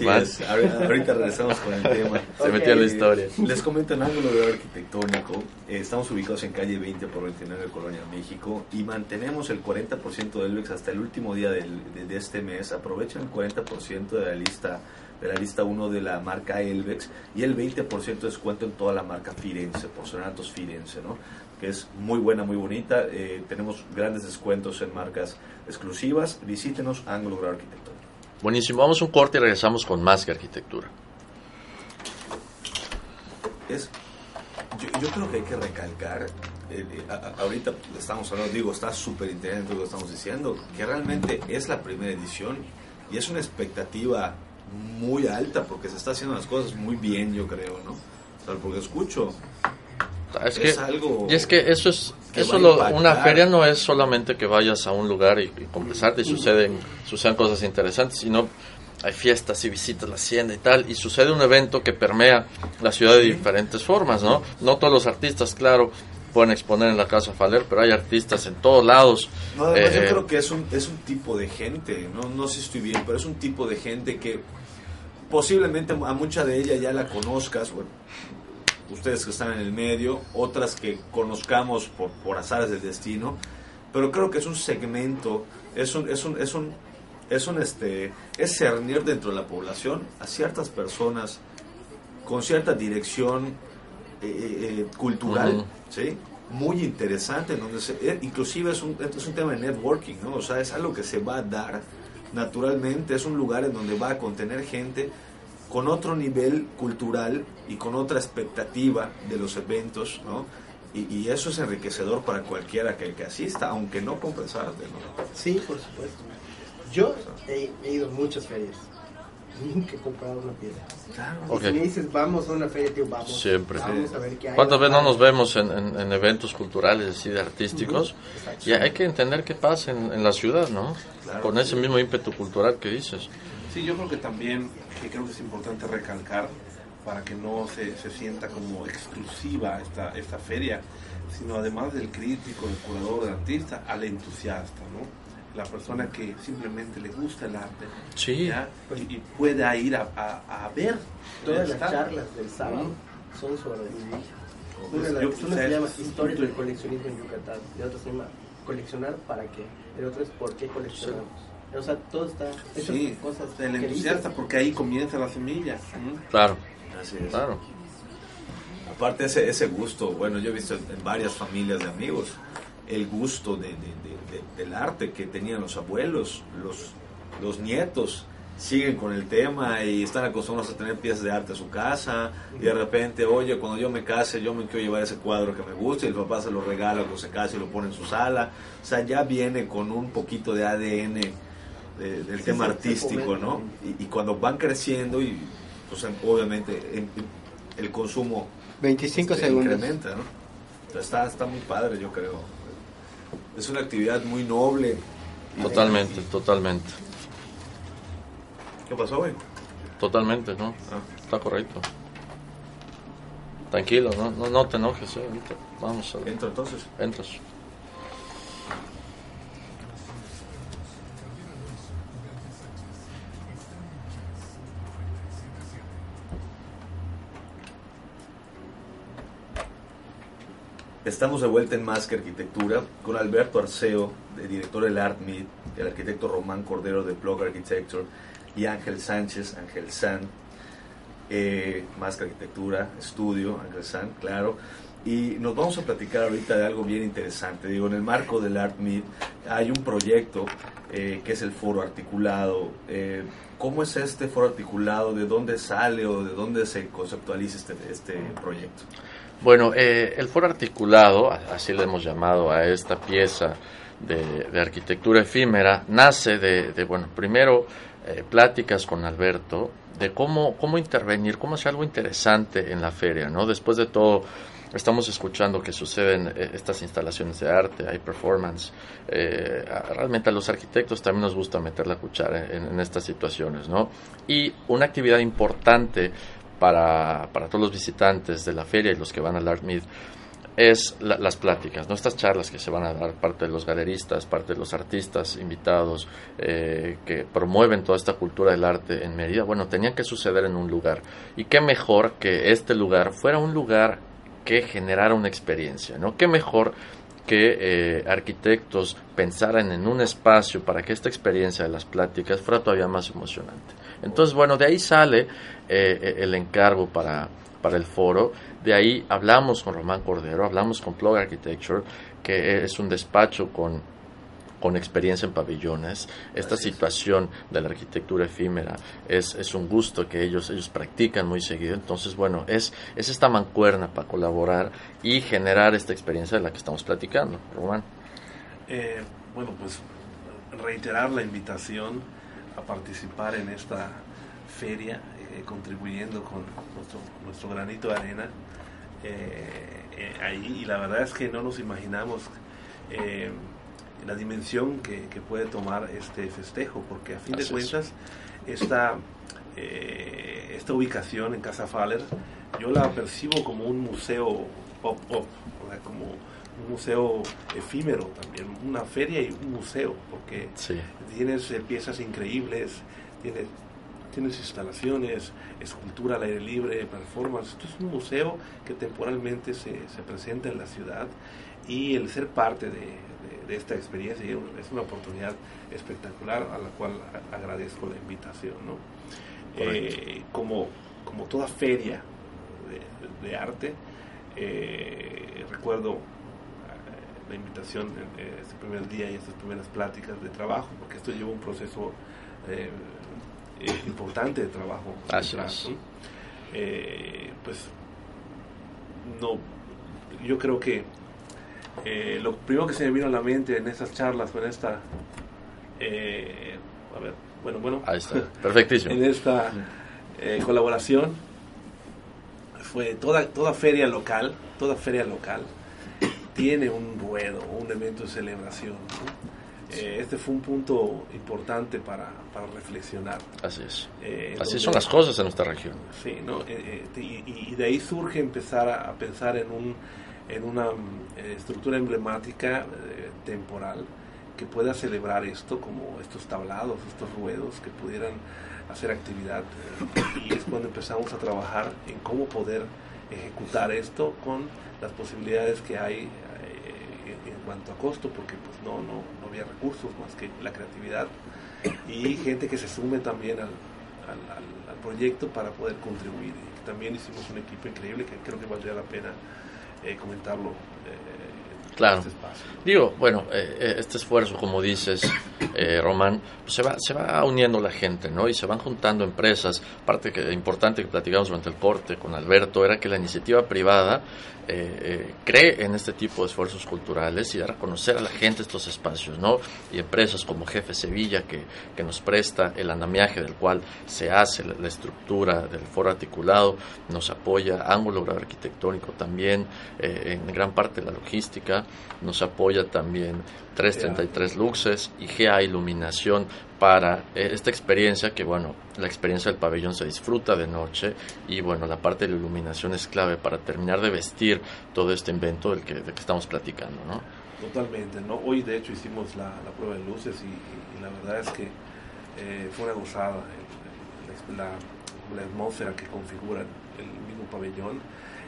ahorita regresamos con el tema. Se metió en la historia. Les comento en ángulo de arquitectónico. Eh, estamos ubicados en calle 20 por 29 de Colonia, México, y mantenemos el 40% del VEX hasta el último día del, de, este mes. Aprovechen el 40% de la lista de la lista 1 de la marca Elvex y el 20% de descuento en toda la marca Firenze, Porcelanatos Firenze, ¿no? que es muy buena, muy bonita. Eh, tenemos grandes descuentos en marcas exclusivas. Visítenos Ángulo Grado Arquitectura. Buenísimo, vamos a un corte y regresamos con más que arquitectura. Es, yo, creo que hay que recalcar, eh, eh, ahorita estamos hablando, digo, está súper interesante lo que estamos diciendo, que realmente es la primera edición y es una expectativa muy alta porque se está haciendo las cosas muy bien, yo creo, ¿no? O sea, porque escucho Es, que, algo y es que eso es eso lo, una feria no es solamente que vayas a un lugar y, y conversarte y suceden sucedan cosas interesantes, sino hay fiestas y visitas la hacienda y tal, y sucede un evento que permea la ciudad de diferentes formas, ¿no? No todos los artistas, claro, pueden exponer en la Casa Faler, pero hay artistas en todos lados. No, además yo eh, creo que es un, es un tipo de gente, no, no sé si estoy bien, pero es un tipo de gente que posiblemente a mucha de ella ya la conozcas, bueno, ustedes que están en el medio, otras que conozcamos por, por azares del destino, pero creo que es un segmento, es un, es un, es un, es un este, es cernir dentro de la población a ciertas personas con cierta dirección eh, eh, cultural, ¿sí? muy interesante, donde se, inclusive es un, es un tema de networking, ¿no? O sea, es algo que se va a dar naturalmente, es un lugar en donde va a contener gente con otro nivel cultural y con otra expectativa de los eventos, ¿no? Y, eso es enriquecedor para cualquiera que, que asista, aunque no compre ¿no? Sí, por supuesto. Yo he, ido muchas ferias. Nunca he comprado una piedra. Claro. Si me dices, vamos a una feria, tío, vamos. Siempre. Vamos a ver qué hay. ¿Cuántas veces no nos vemos en, en, eventos culturales así de artísticos? Y hay que entender qué pasa en, en la ciudad, ¿no? Con ese mismo ímpetu cultural que dices. Sí, yo creo que también, que creo que es importante recalcar para que no se, se sienta como exclusiva esta, esta feria, sino además del crítico, del curador, del artista, al entusiasta, ¿no? La persona que simplemente le gusta el arte sí. Y, pueda ir a, a, ver. Todas las charlas del sábado son sobre una, de las, una se llama Historia del coleccionismo en Yucatán y otra se llama Coleccionar para qué, el otro es ¿Por qué coleccionamos? O sea, todo está. Sí, cosas. El entusiasta, porque ahí comienza la semilla. Claro. Así es. Claro. Aparte, ese, ese gusto, bueno, yo he visto en varias familias de amigos el gusto de, del arte que tenían los abuelos, los, los nietos siguen con el tema y están acostumbrados a tener piezas de arte en su casa y de repente, oye, cuando yo me case yo me quiero llevar ese cuadro que me gusta y el papá se lo regala cuando se casa y lo pone en su sala. O sea, ya viene con un poquito de ADN del tema artístico, ¿no? Y, cuando van creciendo y pues obviamente el consumo 25 este, segundos. incrementa, ¿no? Está, está muy padre, yo creo. Es una actividad muy noble. Totalmente, totalmente. ¿Qué pasó, güey? Totalmente, ¿no? Ah. Está correcto. Tranquilo, no, no, no te enojes, ¿eh? Vamos a ver. ¿Entro entonces? Entras. Estamos de vuelta en Más Arquitectura con Alberto Arceo, director del ArtMeet, el arquitecto Román Cordero de Blog Architecture y Ángel Sánchez, Ángel San, eh, Arquitectura, Estudio, Ángel San, claro. Y nos vamos a platicar ahorita de algo bien interesante. Digo, en el marco del ArtMeet hay un proyecto eh, que es el foro articulado. Eh, ¿Cómo es este foro articulado? ¿De dónde sale o de dónde se conceptualiza este, este proyecto? Bueno, eh, el foro articulado, así le hemos llamado a esta pieza de, arquitectura efímera, nace de, bueno, primero eh, pláticas con Alberto de cómo, cómo intervenir, cómo hacer algo interesante en la feria, ¿no? Después de todo, estamos escuchando que suceden eh, estas instalaciones de arte, hay performance. realmente a los arquitectos también nos gusta meter la cuchara en, en, estas situaciones, ¿no? Y una actividad importante para, para todos los visitantes de la feria y los que van al Art Meet es las pláticas, ¿no? estas charlas que se van a dar parte de los galeristas, parte de los artistas invitados eh, que promueven toda esta cultura del arte en Mérida, bueno, tenían que suceder en un lugar. Y qué mejor que este lugar fuera un lugar que generara una experiencia, ¿no? Qué mejor que eh, arquitectos pensaran en un espacio para que esta experiencia de las pláticas fuera todavía más emocionante. Entonces, bueno, de ahí sale eh, el encargo para, para el foro. De ahí hablamos con Román Cordero, hablamos con Plug Architecture, que es un despacho con, con experiencia en pabellones. Esta situación de la arquitectura efímera es, es, un gusto que ellos, ellos practican muy seguido. Entonces, bueno, es, es esta mancuerna para colaborar y generar esta experiencia de la que estamos platicando. Román. Eh, bueno, pues reiterar la invitación a participar en esta feria, eh, contribuyendo con nuestro, nuestro, granito de arena. ahí y la verdad es que no nos imaginamos la dimensión que, puede tomar este festejo, porque a fin de cuentas esta, esta ubicación en Casa Faller yo la percibo como un museo pop-pop, como un museo efímero también, una feria y un museo, porque tienes eh, piezas increíbles, tienes, tienes instalaciones, escultura al aire libre, performance. Esto es un museo que temporalmente se, se presenta en la ciudad y el ser parte de, esta experiencia es una oportunidad espectacular a la cual agradezco la invitación. ¿no? Eh, como, como toda feria de, arte, eh, recuerdo la invitación este primer día y estas primeras pláticas de trabajo, porque esto lleva un proceso eh, eh, importante de trabajo. Eh, pues no, yo creo que lo primero que se me vino a la mente en estas charlas, en esta, a ver, bueno, bueno, perfectísimo. en esta colaboración fue toda, toda feria local, toda feria local tiene un ruedo, un evento de celebración. Eh, este fue un punto importante para, para reflexionar. Así es. Eh, Así son las cosas en nuestra región. Sí, ¿no? Eh, y, de ahí surge empezar a, pensar en, un, en una estructura emblemática temporal que pueda celebrar esto, como estos tablados, estos ruedos, que pudieran hacer actividad. y es cuando empezamos a trabajar en cómo poder ejecutar esto con las posibilidades que hay en cuanto a costo, porque pues no, no había recursos más que la creatividad y gente que se sume también al, proyecto para poder contribuir. También hicimos un equipo increíble que creo que valdría la pena eh, comentarlo. Eh, claro. Este Digo, bueno, eh, este esfuerzo, como dices, Román, pues se, va, se va uniendo la gente, ¿no? Y se van juntando empresas. Parte que importante que platicamos durante el corte con Alberto era que la iniciativa privada eh, eh, cree en este tipo de esfuerzos culturales y dar a conocer a la gente estos espacios, ¿no? Y empresas como Jefe Sevilla, que, que nos presta el andamiaje del cual se hace la, estructura del foro articulado, nos apoya Ángulo Arquitectónico también, eh, en gran parte la logística, nos apoya también 333 Luxes y GA Iluminación para eh, esta experiencia que bueno, la experiencia del pabellón se disfruta de noche y bueno, la parte de la iluminación es clave para terminar de vestir todo este invento del que, que estamos platicando, ¿no? Totalmente, ¿no? Hoy de hecho hicimos la, prueba de luces y, la verdad es que eh, fue una gozada la, la, atmósfera que configura el mismo pabellón.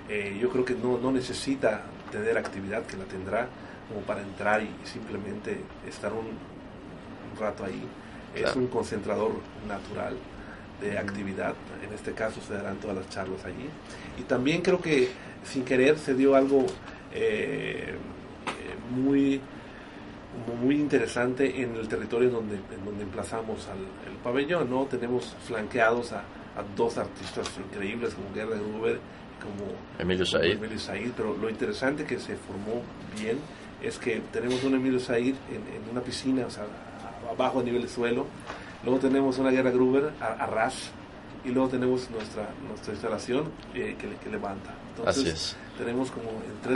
Eh, yo creo que no, no necesita tener actividad que la tendrá como para entrar y simplemente estar un rato ahí es un concentrador natural de actividad. En este caso se darán todas las charlas allí. Y también creo que sin querer se dio algo eh, muy muy interesante en el territorio donde, en donde emplazamos al el pabellón, ¿no? Tenemos flanqueados a, dos artistas increíbles como Gerda Gruber como Emilio Said. Emilio Said, pero lo interesante que se formó bien es que tenemos un Emilio Said en, en una piscina, o sea, abajo a nivel de suelo. Luego tenemos una guerra Gruber a, ras y luego tenemos nuestra nuestra instalación eh, que, que, levanta. Entonces, Así es. Tenemos como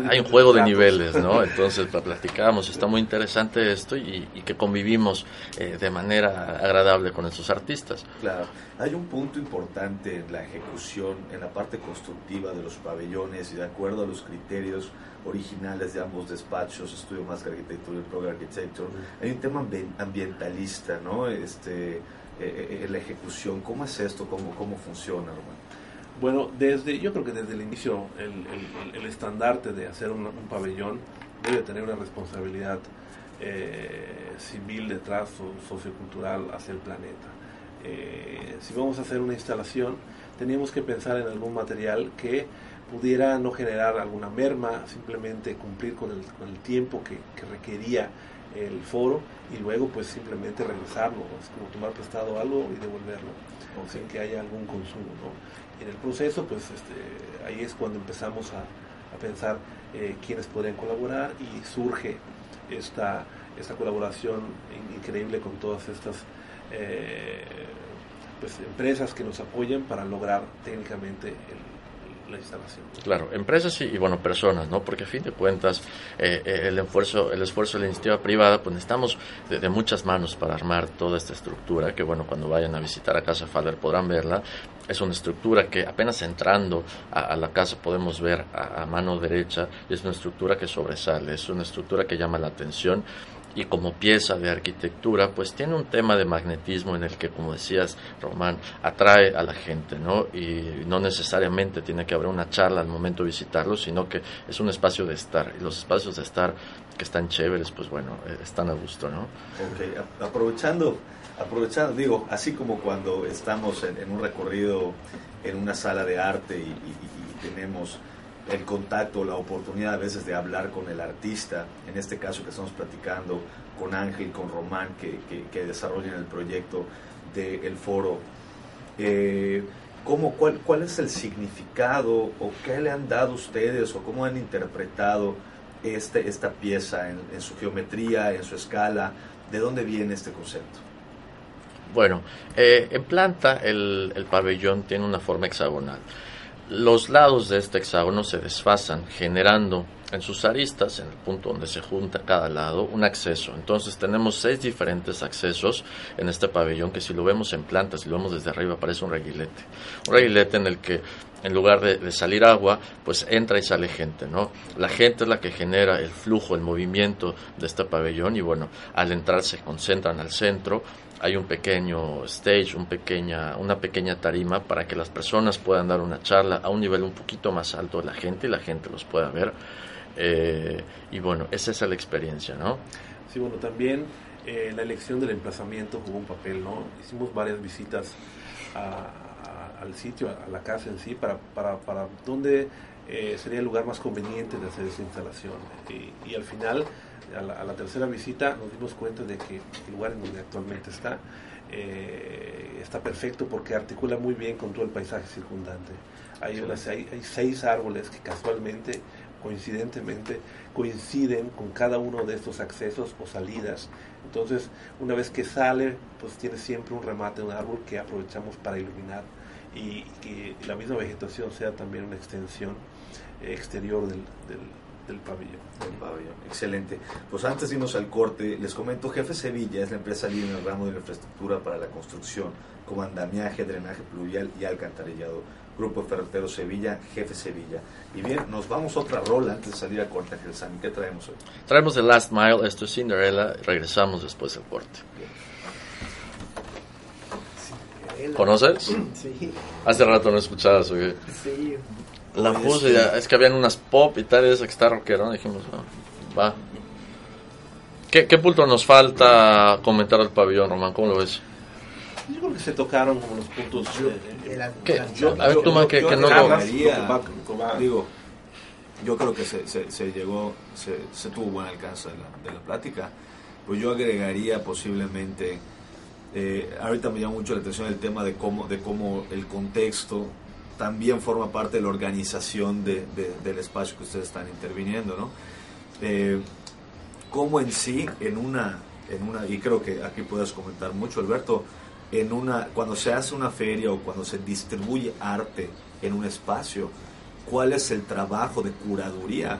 Hay un juego de niveles, ¿no? Entonces platicamos, está muy interesante esto y, que convivimos eh, de manera agradable con estos artistas. Claro, hay un punto importante en la ejecución, en la parte constructiva de los pabellones y de acuerdo a los criterios originales de ambos despachos, Estudio Más Arquitectura y Pro Architecture, hay un tema ambientalista, ¿no? Este, eh, eh, en la ejecución, ¿cómo es esto? ¿Cómo, cómo funciona, Román? Bueno, desde, yo creo que desde el inicio el, el, estandarte de hacer un, pabellón debe tener una responsabilidad eh, civil detrás o sociocultural hacia el planeta. si vamos a hacer una instalación, teníamos que pensar en algún material que pudiera no generar alguna merma, simplemente cumplir con el, con el tiempo que, que, requería el foro y luego pues simplemente regresarlo, es como tomar prestado algo y devolverlo, o sin que haya algún consumo. ¿no? En el proceso pues este, ahí es cuando empezamos a, a pensar eh, quiénes podrían colaborar y surge esta, esta colaboración increíble con todas estas eh, pues, empresas que nos apoyan para lograr técnicamente el, la instalación. Claro, empresas y, bueno, personas, ¿no? Porque a fin de cuentas eh, eh, el, esfuerzo, el esfuerzo de la iniciativa privada, pues necesitamos de, muchas manos para armar toda esta estructura, que bueno, cuando vayan a visitar a Casa Faller podrán verla. Es una estructura que apenas entrando a, la casa podemos ver a, a mano derecha y es una estructura que sobresale, es una estructura que llama la atención y como pieza de arquitectura, pues tiene un tema de magnetismo en el que, como decías, Román, atrae a la gente, ¿no? Y no necesariamente tiene que haber una charla al momento de visitarlo, sino que es un espacio de estar. Y los espacios de estar que están chéveres, pues bueno, eh, están a gusto, ¿no? Ok, aprovechando, aprovechando, digo, así como cuando estamos en, un recorrido en una sala de arte y tenemos el contacto, la oportunidad a veces de hablar con el artista, en este caso que estamos platicando con Ángel, con Román, que, que, desarrollan el proyecto del foro. Eh, ¿cómo, cuál, ¿Cuál es el significado o qué le han dado ustedes o cómo han interpretado este, esta pieza en, su geometría, en su escala? ¿De dónde viene este concepto? Bueno, eh, en planta el, el pabellón tiene una forma hexagonal. Los lados de este hexágono se desfasan, generando en sus aristas, en el punto donde se junta cada lado, un acceso. Entonces tenemos seis diferentes accesos en este pabellón que si lo vemos en planta, si lo vemos desde arriba, parece un reguilete. Un reguilete en el que en lugar de, salir agua, pues entra y sale gente, ¿no? La gente es la que genera el flujo, el movimiento de este pabellón y bueno, al entrar se concentran al centro hay un pequeño stage, un pequeña, una pequeña tarima para que las personas puedan dar una charla a un nivel un poquito más alto de la gente y la gente los pueda ver. Eh, y bueno, esa es la experiencia, ¿no? Sí, bueno, también eh, la elección del emplazamiento jugó un papel, ¿no? Hicimos varias visitas al sitio, a, la casa en sí, para, para, para dónde eh, sería el lugar más conveniente de hacer esa instalación. Y al final a la, tercera visita nos dimos cuenta de que el lugar en donde actualmente está eh, está perfecto porque articula muy bien con todo el paisaje circundante. Hay, hay, seis árboles que casualmente, coincidentemente, coinciden con cada uno de estos accesos o salidas. Entonces, una vez que sale, pues tiene siempre un remate, un árbol que aprovechamos para iluminar y que la misma vegetación sea también una extensión exterior del del pabellón. Del pabellón, excelente. Pues antes de irnos al corte, les comento, Jefe Sevilla es la empresa líder en el ramo de la infraestructura para la construcción, como andamiaje, drenaje pluvial y alcantarillado. Grupo Ferretero Sevilla, Jefe Sevilla. Y bien, nos vamos a otra rola antes de salir a corte, Ángel Sami. ¿Qué traemos hoy? Traemos The Last Mile, esto es Cinderella, regresamos después del corte. ¿Conoces? Sí. Hace rato no escuchabas, ¿o Sí, la puse, es que habían unas pop y tal, esa que está rockero, dijimos, va. ¿Qué, ¿Qué punto nos falta comentar al pabellón, Román? ¿Cómo lo ves? Yo creo que se tocaron como los puntos. Yo, ¿Qué? a ver, tú, más que, que no lo... Digo, yo creo que se, se, se llegó, se, se, tuvo buen alcance de la, de la plática. Pues yo agregaría posiblemente, eh, ahorita me llama mucho la atención el tema de cómo, de cómo el contexto también forma parte de la organización de, del espacio que ustedes están interviniendo, ¿no? Eh, ¿Cómo en sí, en una, en una, y creo que aquí puedes comentar mucho, Alberto, en una, cuando se hace una feria o cuando se distribuye arte en un espacio, cuál es el trabajo de curaduría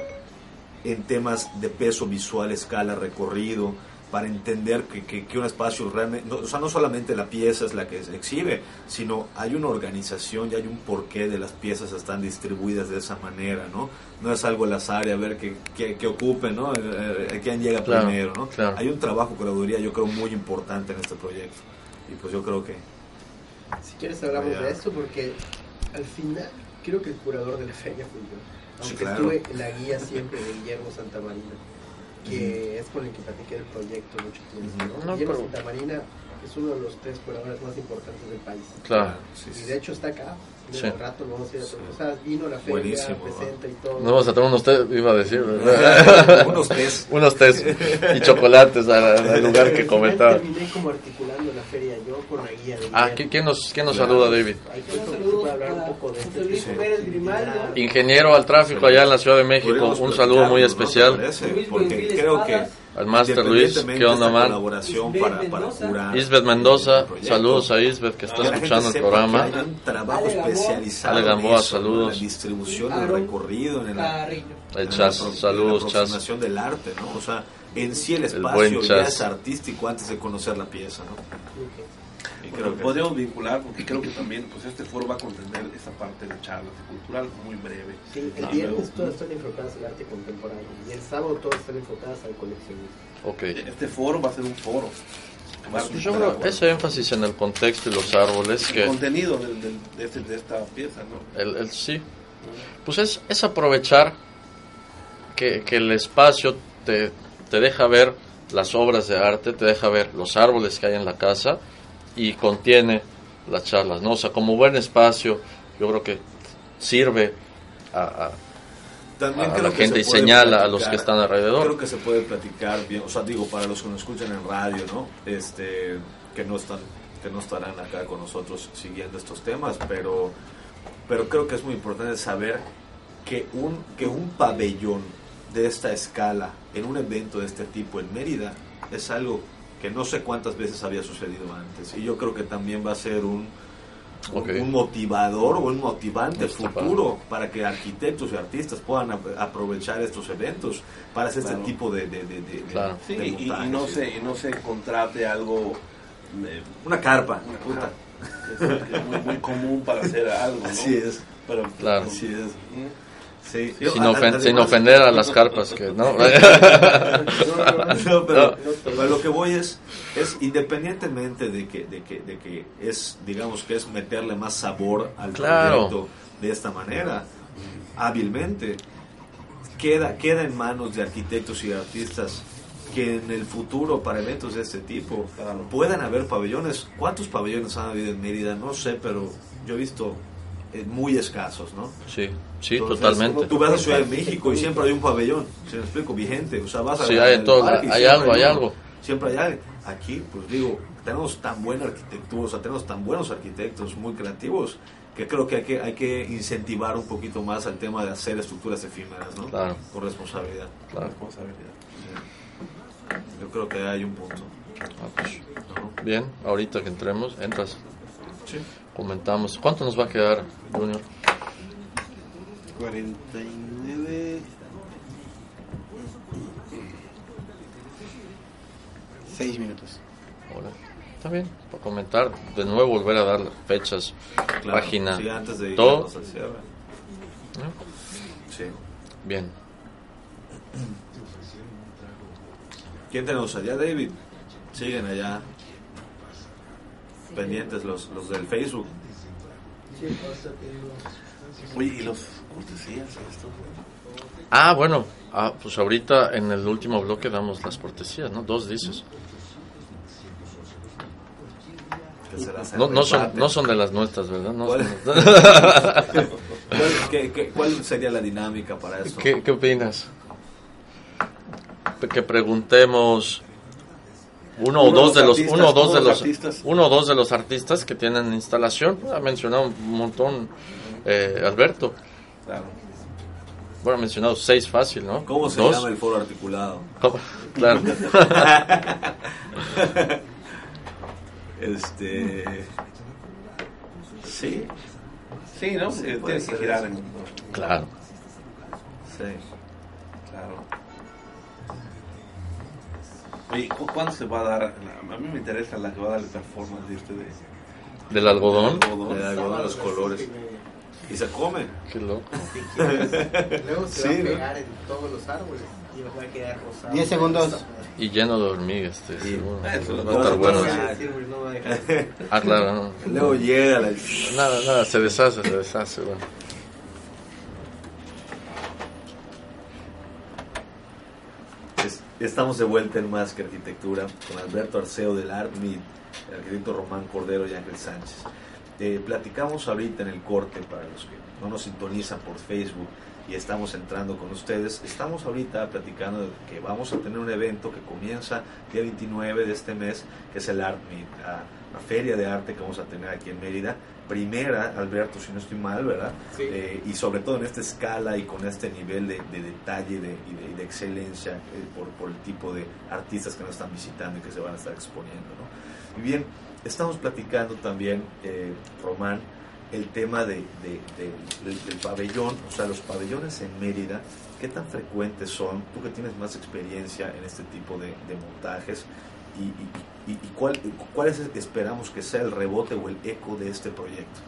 en temas de peso visual, escala, recorrido, para entender que, que, un espacio realmente, no, o sea, no solamente la pieza es la que se exhibe, sino hay una organización y hay un porqué de las piezas están distribuidas de esa manera, ¿no? No es algo al azar y a ver qué que, que ocupe, ¿no? Eh, eh, quién llega primero, ¿no? Hay un trabajo curaduría, yo creo, muy importante en este proyecto. Y pues yo creo que... Si quieres hablamos de esto porque al final creo que el curador de la feria fui yo. Aunque estuve en la guía siempre de Guillermo Santamarina que es con el que platiqué el proyecto mucho tiempo. ¿no? Guillermo Santa Marina es uno de los tres curadores más importantes del país. Claro. y de hecho está acá. De sí. rato vamos a ir a sí. O sea, vino la feria, Buenísimo, presenta y todo. No vamos a tomar unos test, iba a decir. unos test. unos test y chocolates al, lugar que comentaba. terminé como articulando la feria yo con la guía de Ah, ¿quién nos, quién nos saluda, David? Ahí fue hablar un poco de este Ingeniero al tráfico allá en la Ciudad de México. Un saludo muy especial. Porque creo que al Master Luis, ¿qué onda, man? colaboración para, para curar Isbeth Mendoza, saludos a Isbeth que está escuchando el programa. Hay un trabajo especializado Ale Gamboa, en, eso, saludos. en la distribución, en el recorrido, en la, El en Chas, la, saludos, en la Chas. del arte, ¿no? O sea, en sí el buen espacio ya Chas. es artístico antes de conocer la pieza, ¿no? Y Pero creo que podríamos vincular porque creo que también pues este foro va a contener esa parte de charlas de cultural muy breve. Sí, el Ah, viernes luego, todas están enfocadas al arte contemporáneo y el sábado todas están enfocadas al coleccionismo. Ok. Este foro va a ser un foro. Yo creo foro. ese énfasis en el contexto y los árboles el que contenido del, del- de, este- de esta pieza, ¿no? el, el- sí pues es, es aprovechar que, que el espacio te, te deja ver las obras de arte te deja ver los árboles que hay en la casa y contiene las charlas no o sea como buen espacio yo creo que sirve a, a- También a creo la que gente se y señala a los que están alrededor. Creo que se puede platicar bien, o sea, digo, para los que nos escuchan en radio, ¿no? Este, que no están, que no estarán acá con nosotros siguiendo estos temas, pero, pero creo que es muy importante saber que un, que un pabellón de esta escala en un evento de este tipo en Mérida es algo que no sé cuántas veces había sucedido antes y yo creo que también va a ser un un- Ok. un motivador o un motivante Está futuro para que arquitectos y artistas puedan ap- aprovechar estos eventos para hacer Claro. este tipo de, de, de, de- Claro. Sí, de y, y no se, y no se contrate algo eh, una carpa Una puta. es, es muy, muy común para hacer algo, ¿no? así es Pero, Claro. así es Mm. Sí. sin, Yo, ofen- además- sin ofender a las carpas que no No, pero, pero lo que voy es, es independientemente de que, de que, de que es, digamos que es meterle más sabor al Claro. proyecto de esta manera, hábilmente, queda, queda en manos de arquitectos y artistas que en el futuro para eventos de este tipo Claro. puedan haber pabellones. ¿Cuántos pabellones han habido en Mérida? No sé, pero yo he visto muy escasos, ¿no? sí sí Entonces, totalmente Tú vas a Ciudad de México y siempre hay un pabellón, si me explico, vigente. O sea, vas a Sí, la- hay todo- hay siempre algo, hay algo. Siempre hay algo. Aquí, pues digo, tenemos tan buena arquitectura, o sea, tenemos tan buenos arquitectos muy creativos que creo que hay que, hay que incentivar un poquito más al tema de hacer estructuras efímeras, ¿no? Claro. Con responsabilidad. Claro. responsabilidad. Yo creo que hay un punto. Ah, pues, ¿no? bien ahorita que entremos entras Sí. Comentamos cuánto nos va a quedar Junior 49 6 minutos. Ahora, está bien para comentar de nuevo volver a dar fechas Claro, página sí, antes de todo irnos al cierre. ¿no? Sí. bien ¿Quién tenemos allá, David? Siguen allá. Pendientes los, los del Facebook. Oye, ¿y los cortesías esto? ah bueno ah, pues ahorita en el último bloque damos las cortesías no dos dices no, no son no son de las nuestras verdad no ¿Cuál? son- ¿Cuál, qué- qué- cuál sería la dinámica para eso? ¿Qué, ¿Qué opinas? Que preguntemos uno o dos de los artistas, uno o dos de los artistas. uno o dos de los artistas que tienen instalación. Ha mencionado un montón eh, Alberto. Claro. Bueno, ha mencionado seis fácil, ¿no? ¿Cómo se ¿Dos? llama el foro articulado? ¿Cómo? Claro. Este. Sí, Sí, ¿no? Sí, Tienes que girar en... claro. sí. Claro. Oye, ¿cu- ¿cuándo se va a dar? A mí me interesa la que va a dar el performance de este de... Del algodón. Da algodón a los colores. Y se come. Qué loco. Luego se Sí, va a ¿no? pegar en todos los árboles y va a quedar rosado. 10 segundos. Y lleno de hormigas, este, seguro. Eso lo Va a estar bueno. hacer. Sí, güey, no va a dejar. Ah, claro. no. Luego llega la. Nada, nada, se deshace, se deshace. Bueno. Es- Estamos de vuelta en Más que Arquitectura con Alberto Arceo del ArtMeet, el arquitecto Román Cordero y Ángel Sánchez. eh, platicamos ahorita en el corte para los que no nos sintonizan por Facebook y estamos entrando con ustedes. Estamos ahorita platicando que vamos a tener un evento que comienza día 29 de este mes, que es el Art la, feria de arte que vamos a tener aquí en Mérida. Primera, Alberto, si no estoy mal, ¿verdad? Eh, y sobre todo en esta escala y con este nivel de, detalle de, y, de, excelencia eh, por, por, el tipo de artistas que nos están visitando y que se van a estar exponiendo. ¿no? Y bien, estamos platicando también, eh, Román, el tema de, del, pabellón, o sea, los pabellones en Mérida, ¿qué tan frecuentes son? Tú que tienes más experiencia en este tipo de, montajes, y, y, cuál, cuál es, esperamos que sea el rebote o el eco de este proyecto?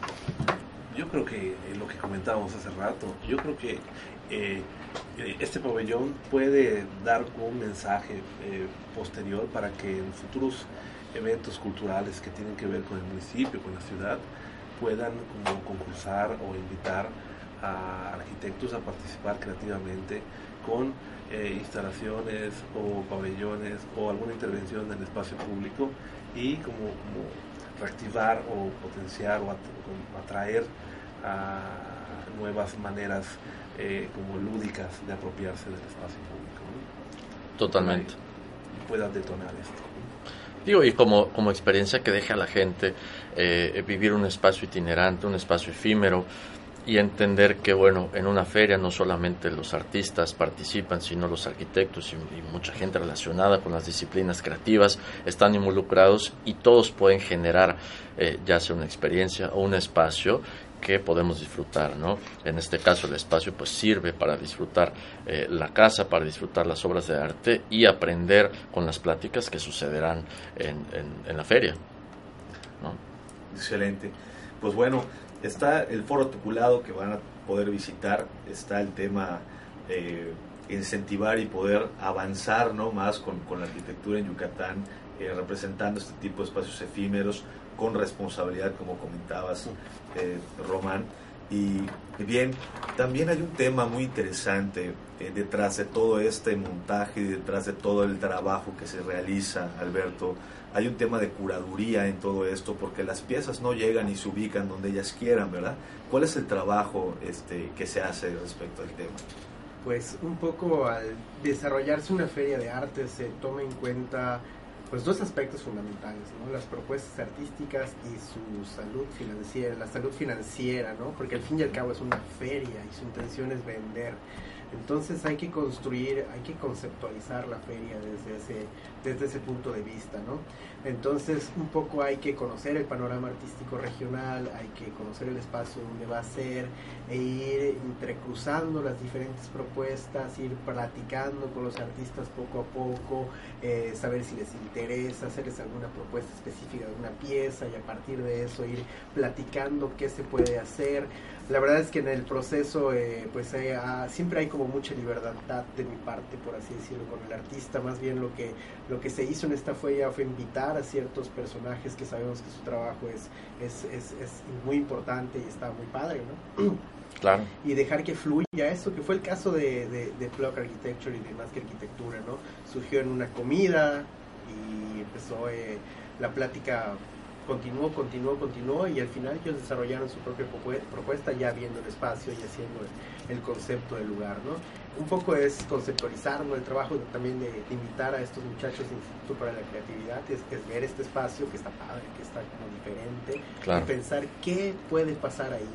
Yo creo que eh, lo que comentábamos hace rato, yo creo que eh, eh, este pabellón puede dar un mensaje posterior para que en futuros eventos culturales que tienen que ver con el municipio, con la ciudad, puedan como concursar o invitar a arquitectos a participar creativamente con eh, instalaciones o pabellones o alguna intervención en el espacio público y como, reactivar o potenciar o atraer a nuevas maneras eh, como lúdicas de apropiarse del espacio público. Totalmente. pueda detonar esto. Digo, y como, como experiencia que deja a la gente eh, vivir un espacio itinerante, un espacio efímero, y entender que, bueno, en una feria no solamente los artistas participan, sino los arquitectos y, mucha gente relacionada con las disciplinas creativas están involucrados y todos pueden generar eh, ya sea una experiencia o un espacio que podemos disfrutar, ¿no? En este caso el espacio pues sirve para disfrutar eh, la casa, para disfrutar las obras de arte y aprender con las pláticas que sucederán en, en, la feria, ¿no? Excelente. Pues bueno, está el foro articulado que van a poder visitar, está el tema eh, incentivar y poder avanzar ¿no? más con, con la arquitectura en Yucatán, eh, representando este tipo de espacios efímeros con responsabilidad, como comentabas, eh, Román. Y bien, también hay un tema muy interesante eh, detrás de todo este montaje y detrás de todo el trabajo que se realiza, Alberto. Hay un tema de curaduría en todo esto porque las piezas no llegan y se ubican donde ellas quieran, ¿verdad? ¿Cuál es el trabajo este, que se hace respecto al tema? Pues un poco al desarrollarse una feria de arte se toma en cuenta pues dos aspectos fundamentales, ¿no? Las propuestas artísticas y su salud financiera, la salud financiera, ¿no? Porque al fin y al cabo es una feria y su intención es vender. Entonces hay que construir, hay que conceptualizar la feria desde ese, desde ese punto de vista, ¿no? Entonces un poco hay que conocer el panorama artístico regional, hay que conocer el espacio donde va a ser e ir entrecruzando las diferentes propuestas, ir platicando con los artistas poco a poco, eh, saber si les interesa, hacerles alguna propuesta específica de una pieza y a partir de eso ir platicando qué se puede hacer la verdad es que en el proceso eh, pues ah, siempre hay como mucha libertad de mi parte por así decirlo con el artista más bien lo que lo que se hizo en esta feria fue invitar a ciertos personajes que sabemos que su trabajo es es, es, es muy importante y está muy padre no Claro. Y dejar que fluya eso, que fue el caso de, de, de Architecture y de Más que Arquitectura, ¿no? Surgió en una comida y empezó eh, la plática continuó, continuó, continuó y al final ellos desarrollaron su propia propuesta ya viendo el espacio y haciendo el, concepto del lugar, ¿no? Un poco es conceptualizar el trabajo también de, invitar a estos muchachos del Instituto para la Creatividad, es, ver este espacio que está padre, que está como diferente, y pensar qué puede pasar ahí,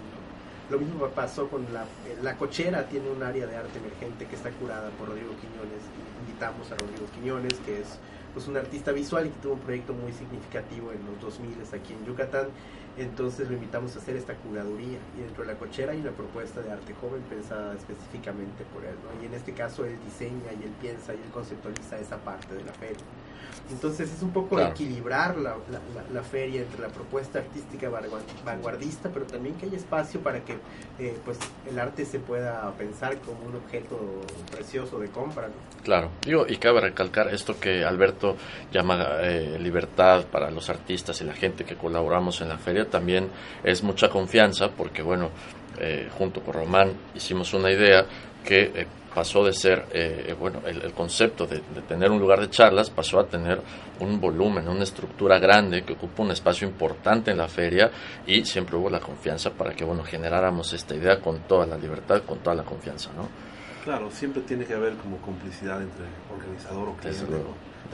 Lo mismo pasó con la, la cochera, tiene un área de arte emergente que está curada por Rodrigo Quiñones, invitamos a Rodrigo Quiñones, que es pues un artista visual y que tuvo un proyecto muy significativo en los 2000 aquí en Yucatán. Entonces lo invitamos a hacer esta curaduría y dentro de la cochera hay una propuesta de arte joven pensada específicamente por él. ¿no? Y en este caso él diseña y él piensa y él conceptualiza esa parte de la feria. Entonces es un poco equilibrar la, la, feria entre la propuesta artística vanguardista, pero también que haya espacio para que eh, pues el arte se pueda pensar como un objeto precioso de compra. Claro, Digo, y cabe recalcar esto que Alberto llama eh, libertad para los artistas y la gente que colaboramos en la feria, también es mucha confianza porque bueno, eh, junto con Román hicimos una idea que eh, pasó de ser, eh, bueno, el, concepto de, tener un lugar de charlas pasó a tener un volumen, una estructura grande que ocupa un espacio importante en la feria y siempre hubo la confianza para que, bueno, generáramos esta idea con toda la libertad, con toda la confianza, ¿no? Claro, siempre tiene que haber como complicidad entre organizador o cliente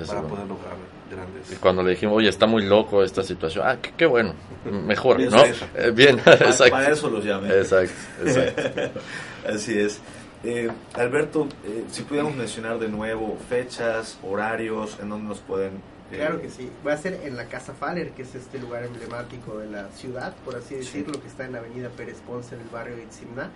para poder lograr grandes. Y cuando le dijimos, oye, está muy loco esta situación, ah, qué, bueno, mejor, ¿no? Eh, bien, exacto. Para eso los llamé. Exacto, exacto. Así es. Eh, Alberto, eh, si pudiéramos mencionar de nuevo fechas, horarios, en donde nos pueden... Eh, claro que sí, va a ser en la Casa Faller, que es este lugar emblemático de la ciudad, por así decirlo, que está en la avenida Pérez Ponce, en el barrio de Itzimná.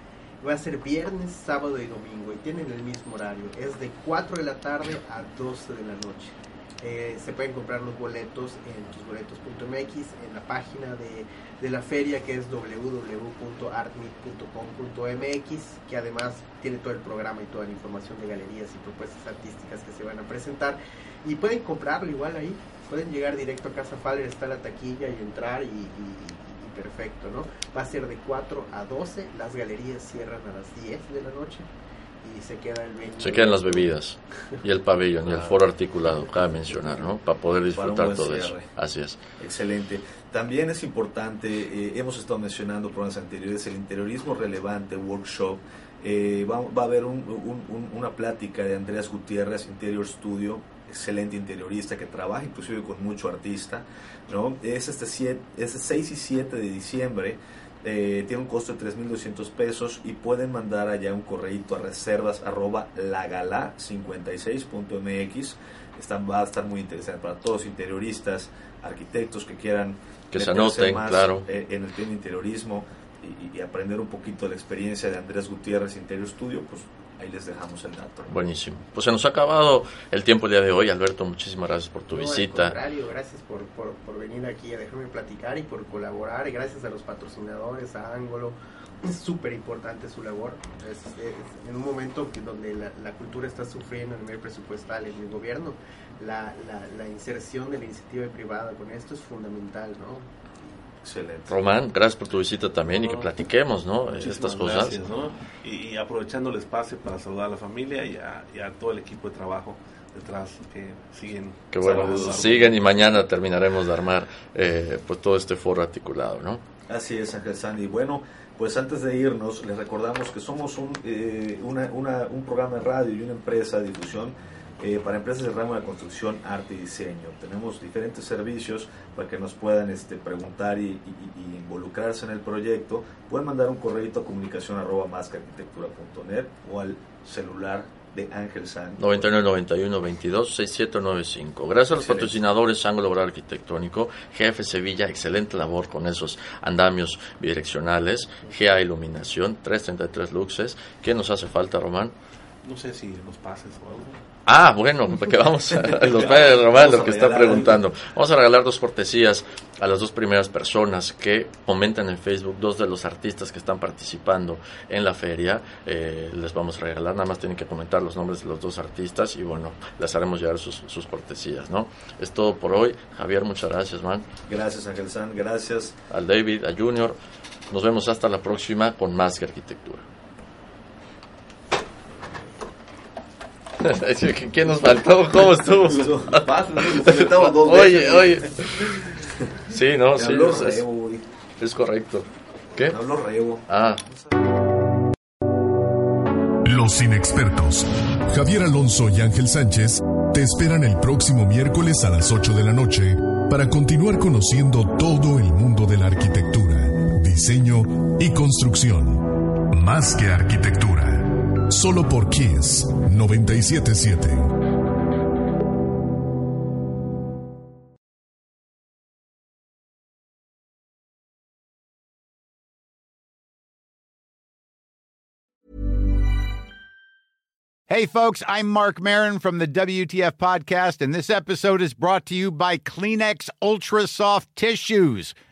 Va a ser viernes, sábado y domingo, y tienen el mismo horario, es de 4 de la tarde a 12 de la noche. Eh, se pueden comprar los boletos en tusboletos.mx, en la página de, de, la feria que es www.artmeet.com.mx, que además tiene todo el programa y toda la información de galerías y propuestas artísticas que se van a presentar. Y pueden comprarlo igual ahí, pueden llegar directo a Casa Faller, está la taquilla y entrar y, y perfecto, ¿no? Va a ser de 4 a 12, las galerías cierran a las 10 de la noche y se queda el Se quedan las bebidas y el pabellón y el foro articulado, cabe mencionar, ¿no? Para poder disfrutar todo eso. Así es. Excelente. También es importante, eh, hemos estado mencionando programas anteriores, el interiorismo relevante workshop. Eh, va, va, a haber una plática de Andreas Gutiérrez, Interior Studio, excelente interiorista que trabaja inclusive con mucho artista. ¿no? Es este, siete, es 6 y 7 de diciembre eh, tiene un costo de 3.200 pesos y pueden mandar allá un correíto a reservas arroba lagala56.mx. Están, va a estar muy interesante para todos interioristas, arquitectos que quieran que se anoten, claro. Eh, en el tema interiorismo y, y, aprender un poquito de la experiencia de Andrés Gutiérrez Interior Studio, pues ahí les dejamos el dato. Buenísimo. Pues se nos ha acabado el tiempo el día de hoy. Alberto, muchísimas gracias por tu visita. Al contrario, gracias por, por, venir aquí a dejarme platicar y por colaborar. Gracias a los patrocinadores, a Ángulo. Es súper importante su labor. Es, en un momento que donde la, cultura está sufriendo a nivel presupuestal en el gobierno, la, la, la inserción de la iniciativa privada con esto es fundamental, ¿no? Excelente. Román, gracias por tu visita también y que platiquemos, ¿no? Estas cosas. Y, aprovechando el espacio para saludar a la familia y a, todo el equipo de trabajo detrás que siguen. Que bueno, siguen y mañana terminaremos de armar eh, pues todo este foro articulado, ¿no? Así es, Ángel Sandy. Bueno, pues antes de irnos, les recordamos que somos un, eh, un programa de radio y una empresa de difusión eh, para empresas de ramo de construcción, arte y diseño. Tenemos diferentes servicios para que nos puedan este, preguntar y, involucrarse en el proyecto. Pueden mandar un correo a comunicación arroba o al celular de Ángel San. 9991 22 6795. Gracias a los patrocinadores Ángulo Obrero Arquitectónico, Jefe Sevilla, excelente labor con esos andamios bidireccionales, GA Iluminación, 333 Luxes. ¿Qué nos hace falta, Román? No sé si los pases o algo. Ah, bueno, porque vamos a los padres Román, lo que está preguntando. Vamos a regalar dos cortesías a las dos primeras personas que comentan en Facebook, dos de los artistas que están participando en la feria. Eh, les vamos a regalar, nada más tienen que comentar los nombres de los dos artistas y bueno, les haremos llegar sus, sus cortesías, ¿no? Es todo por hoy. Javier, muchas gracias, man. Gracias, Ángel San, gracias. Al David, a Junior. Nos vemos hasta la próxima con más que arquitectura. ¿Quién nos faltó? ¿Cómo estuvo? oye, oye. Sí, no, sí. Es, es, correcto. ¿Qué? Hablo rebo. Ah. Los inexpertos. Javier Alonso y Ángel Sánchez te esperan el próximo miércoles a las 8 de la noche para continuar conociendo todo el mundo de la arquitectura, diseño y construcción. Más que arquitectura. Solo por Kiss 977. Hey, folks, I'm Mark Marin from the WTF Podcast, and this episode is brought to you by Kleenex Ultra Soft Tissues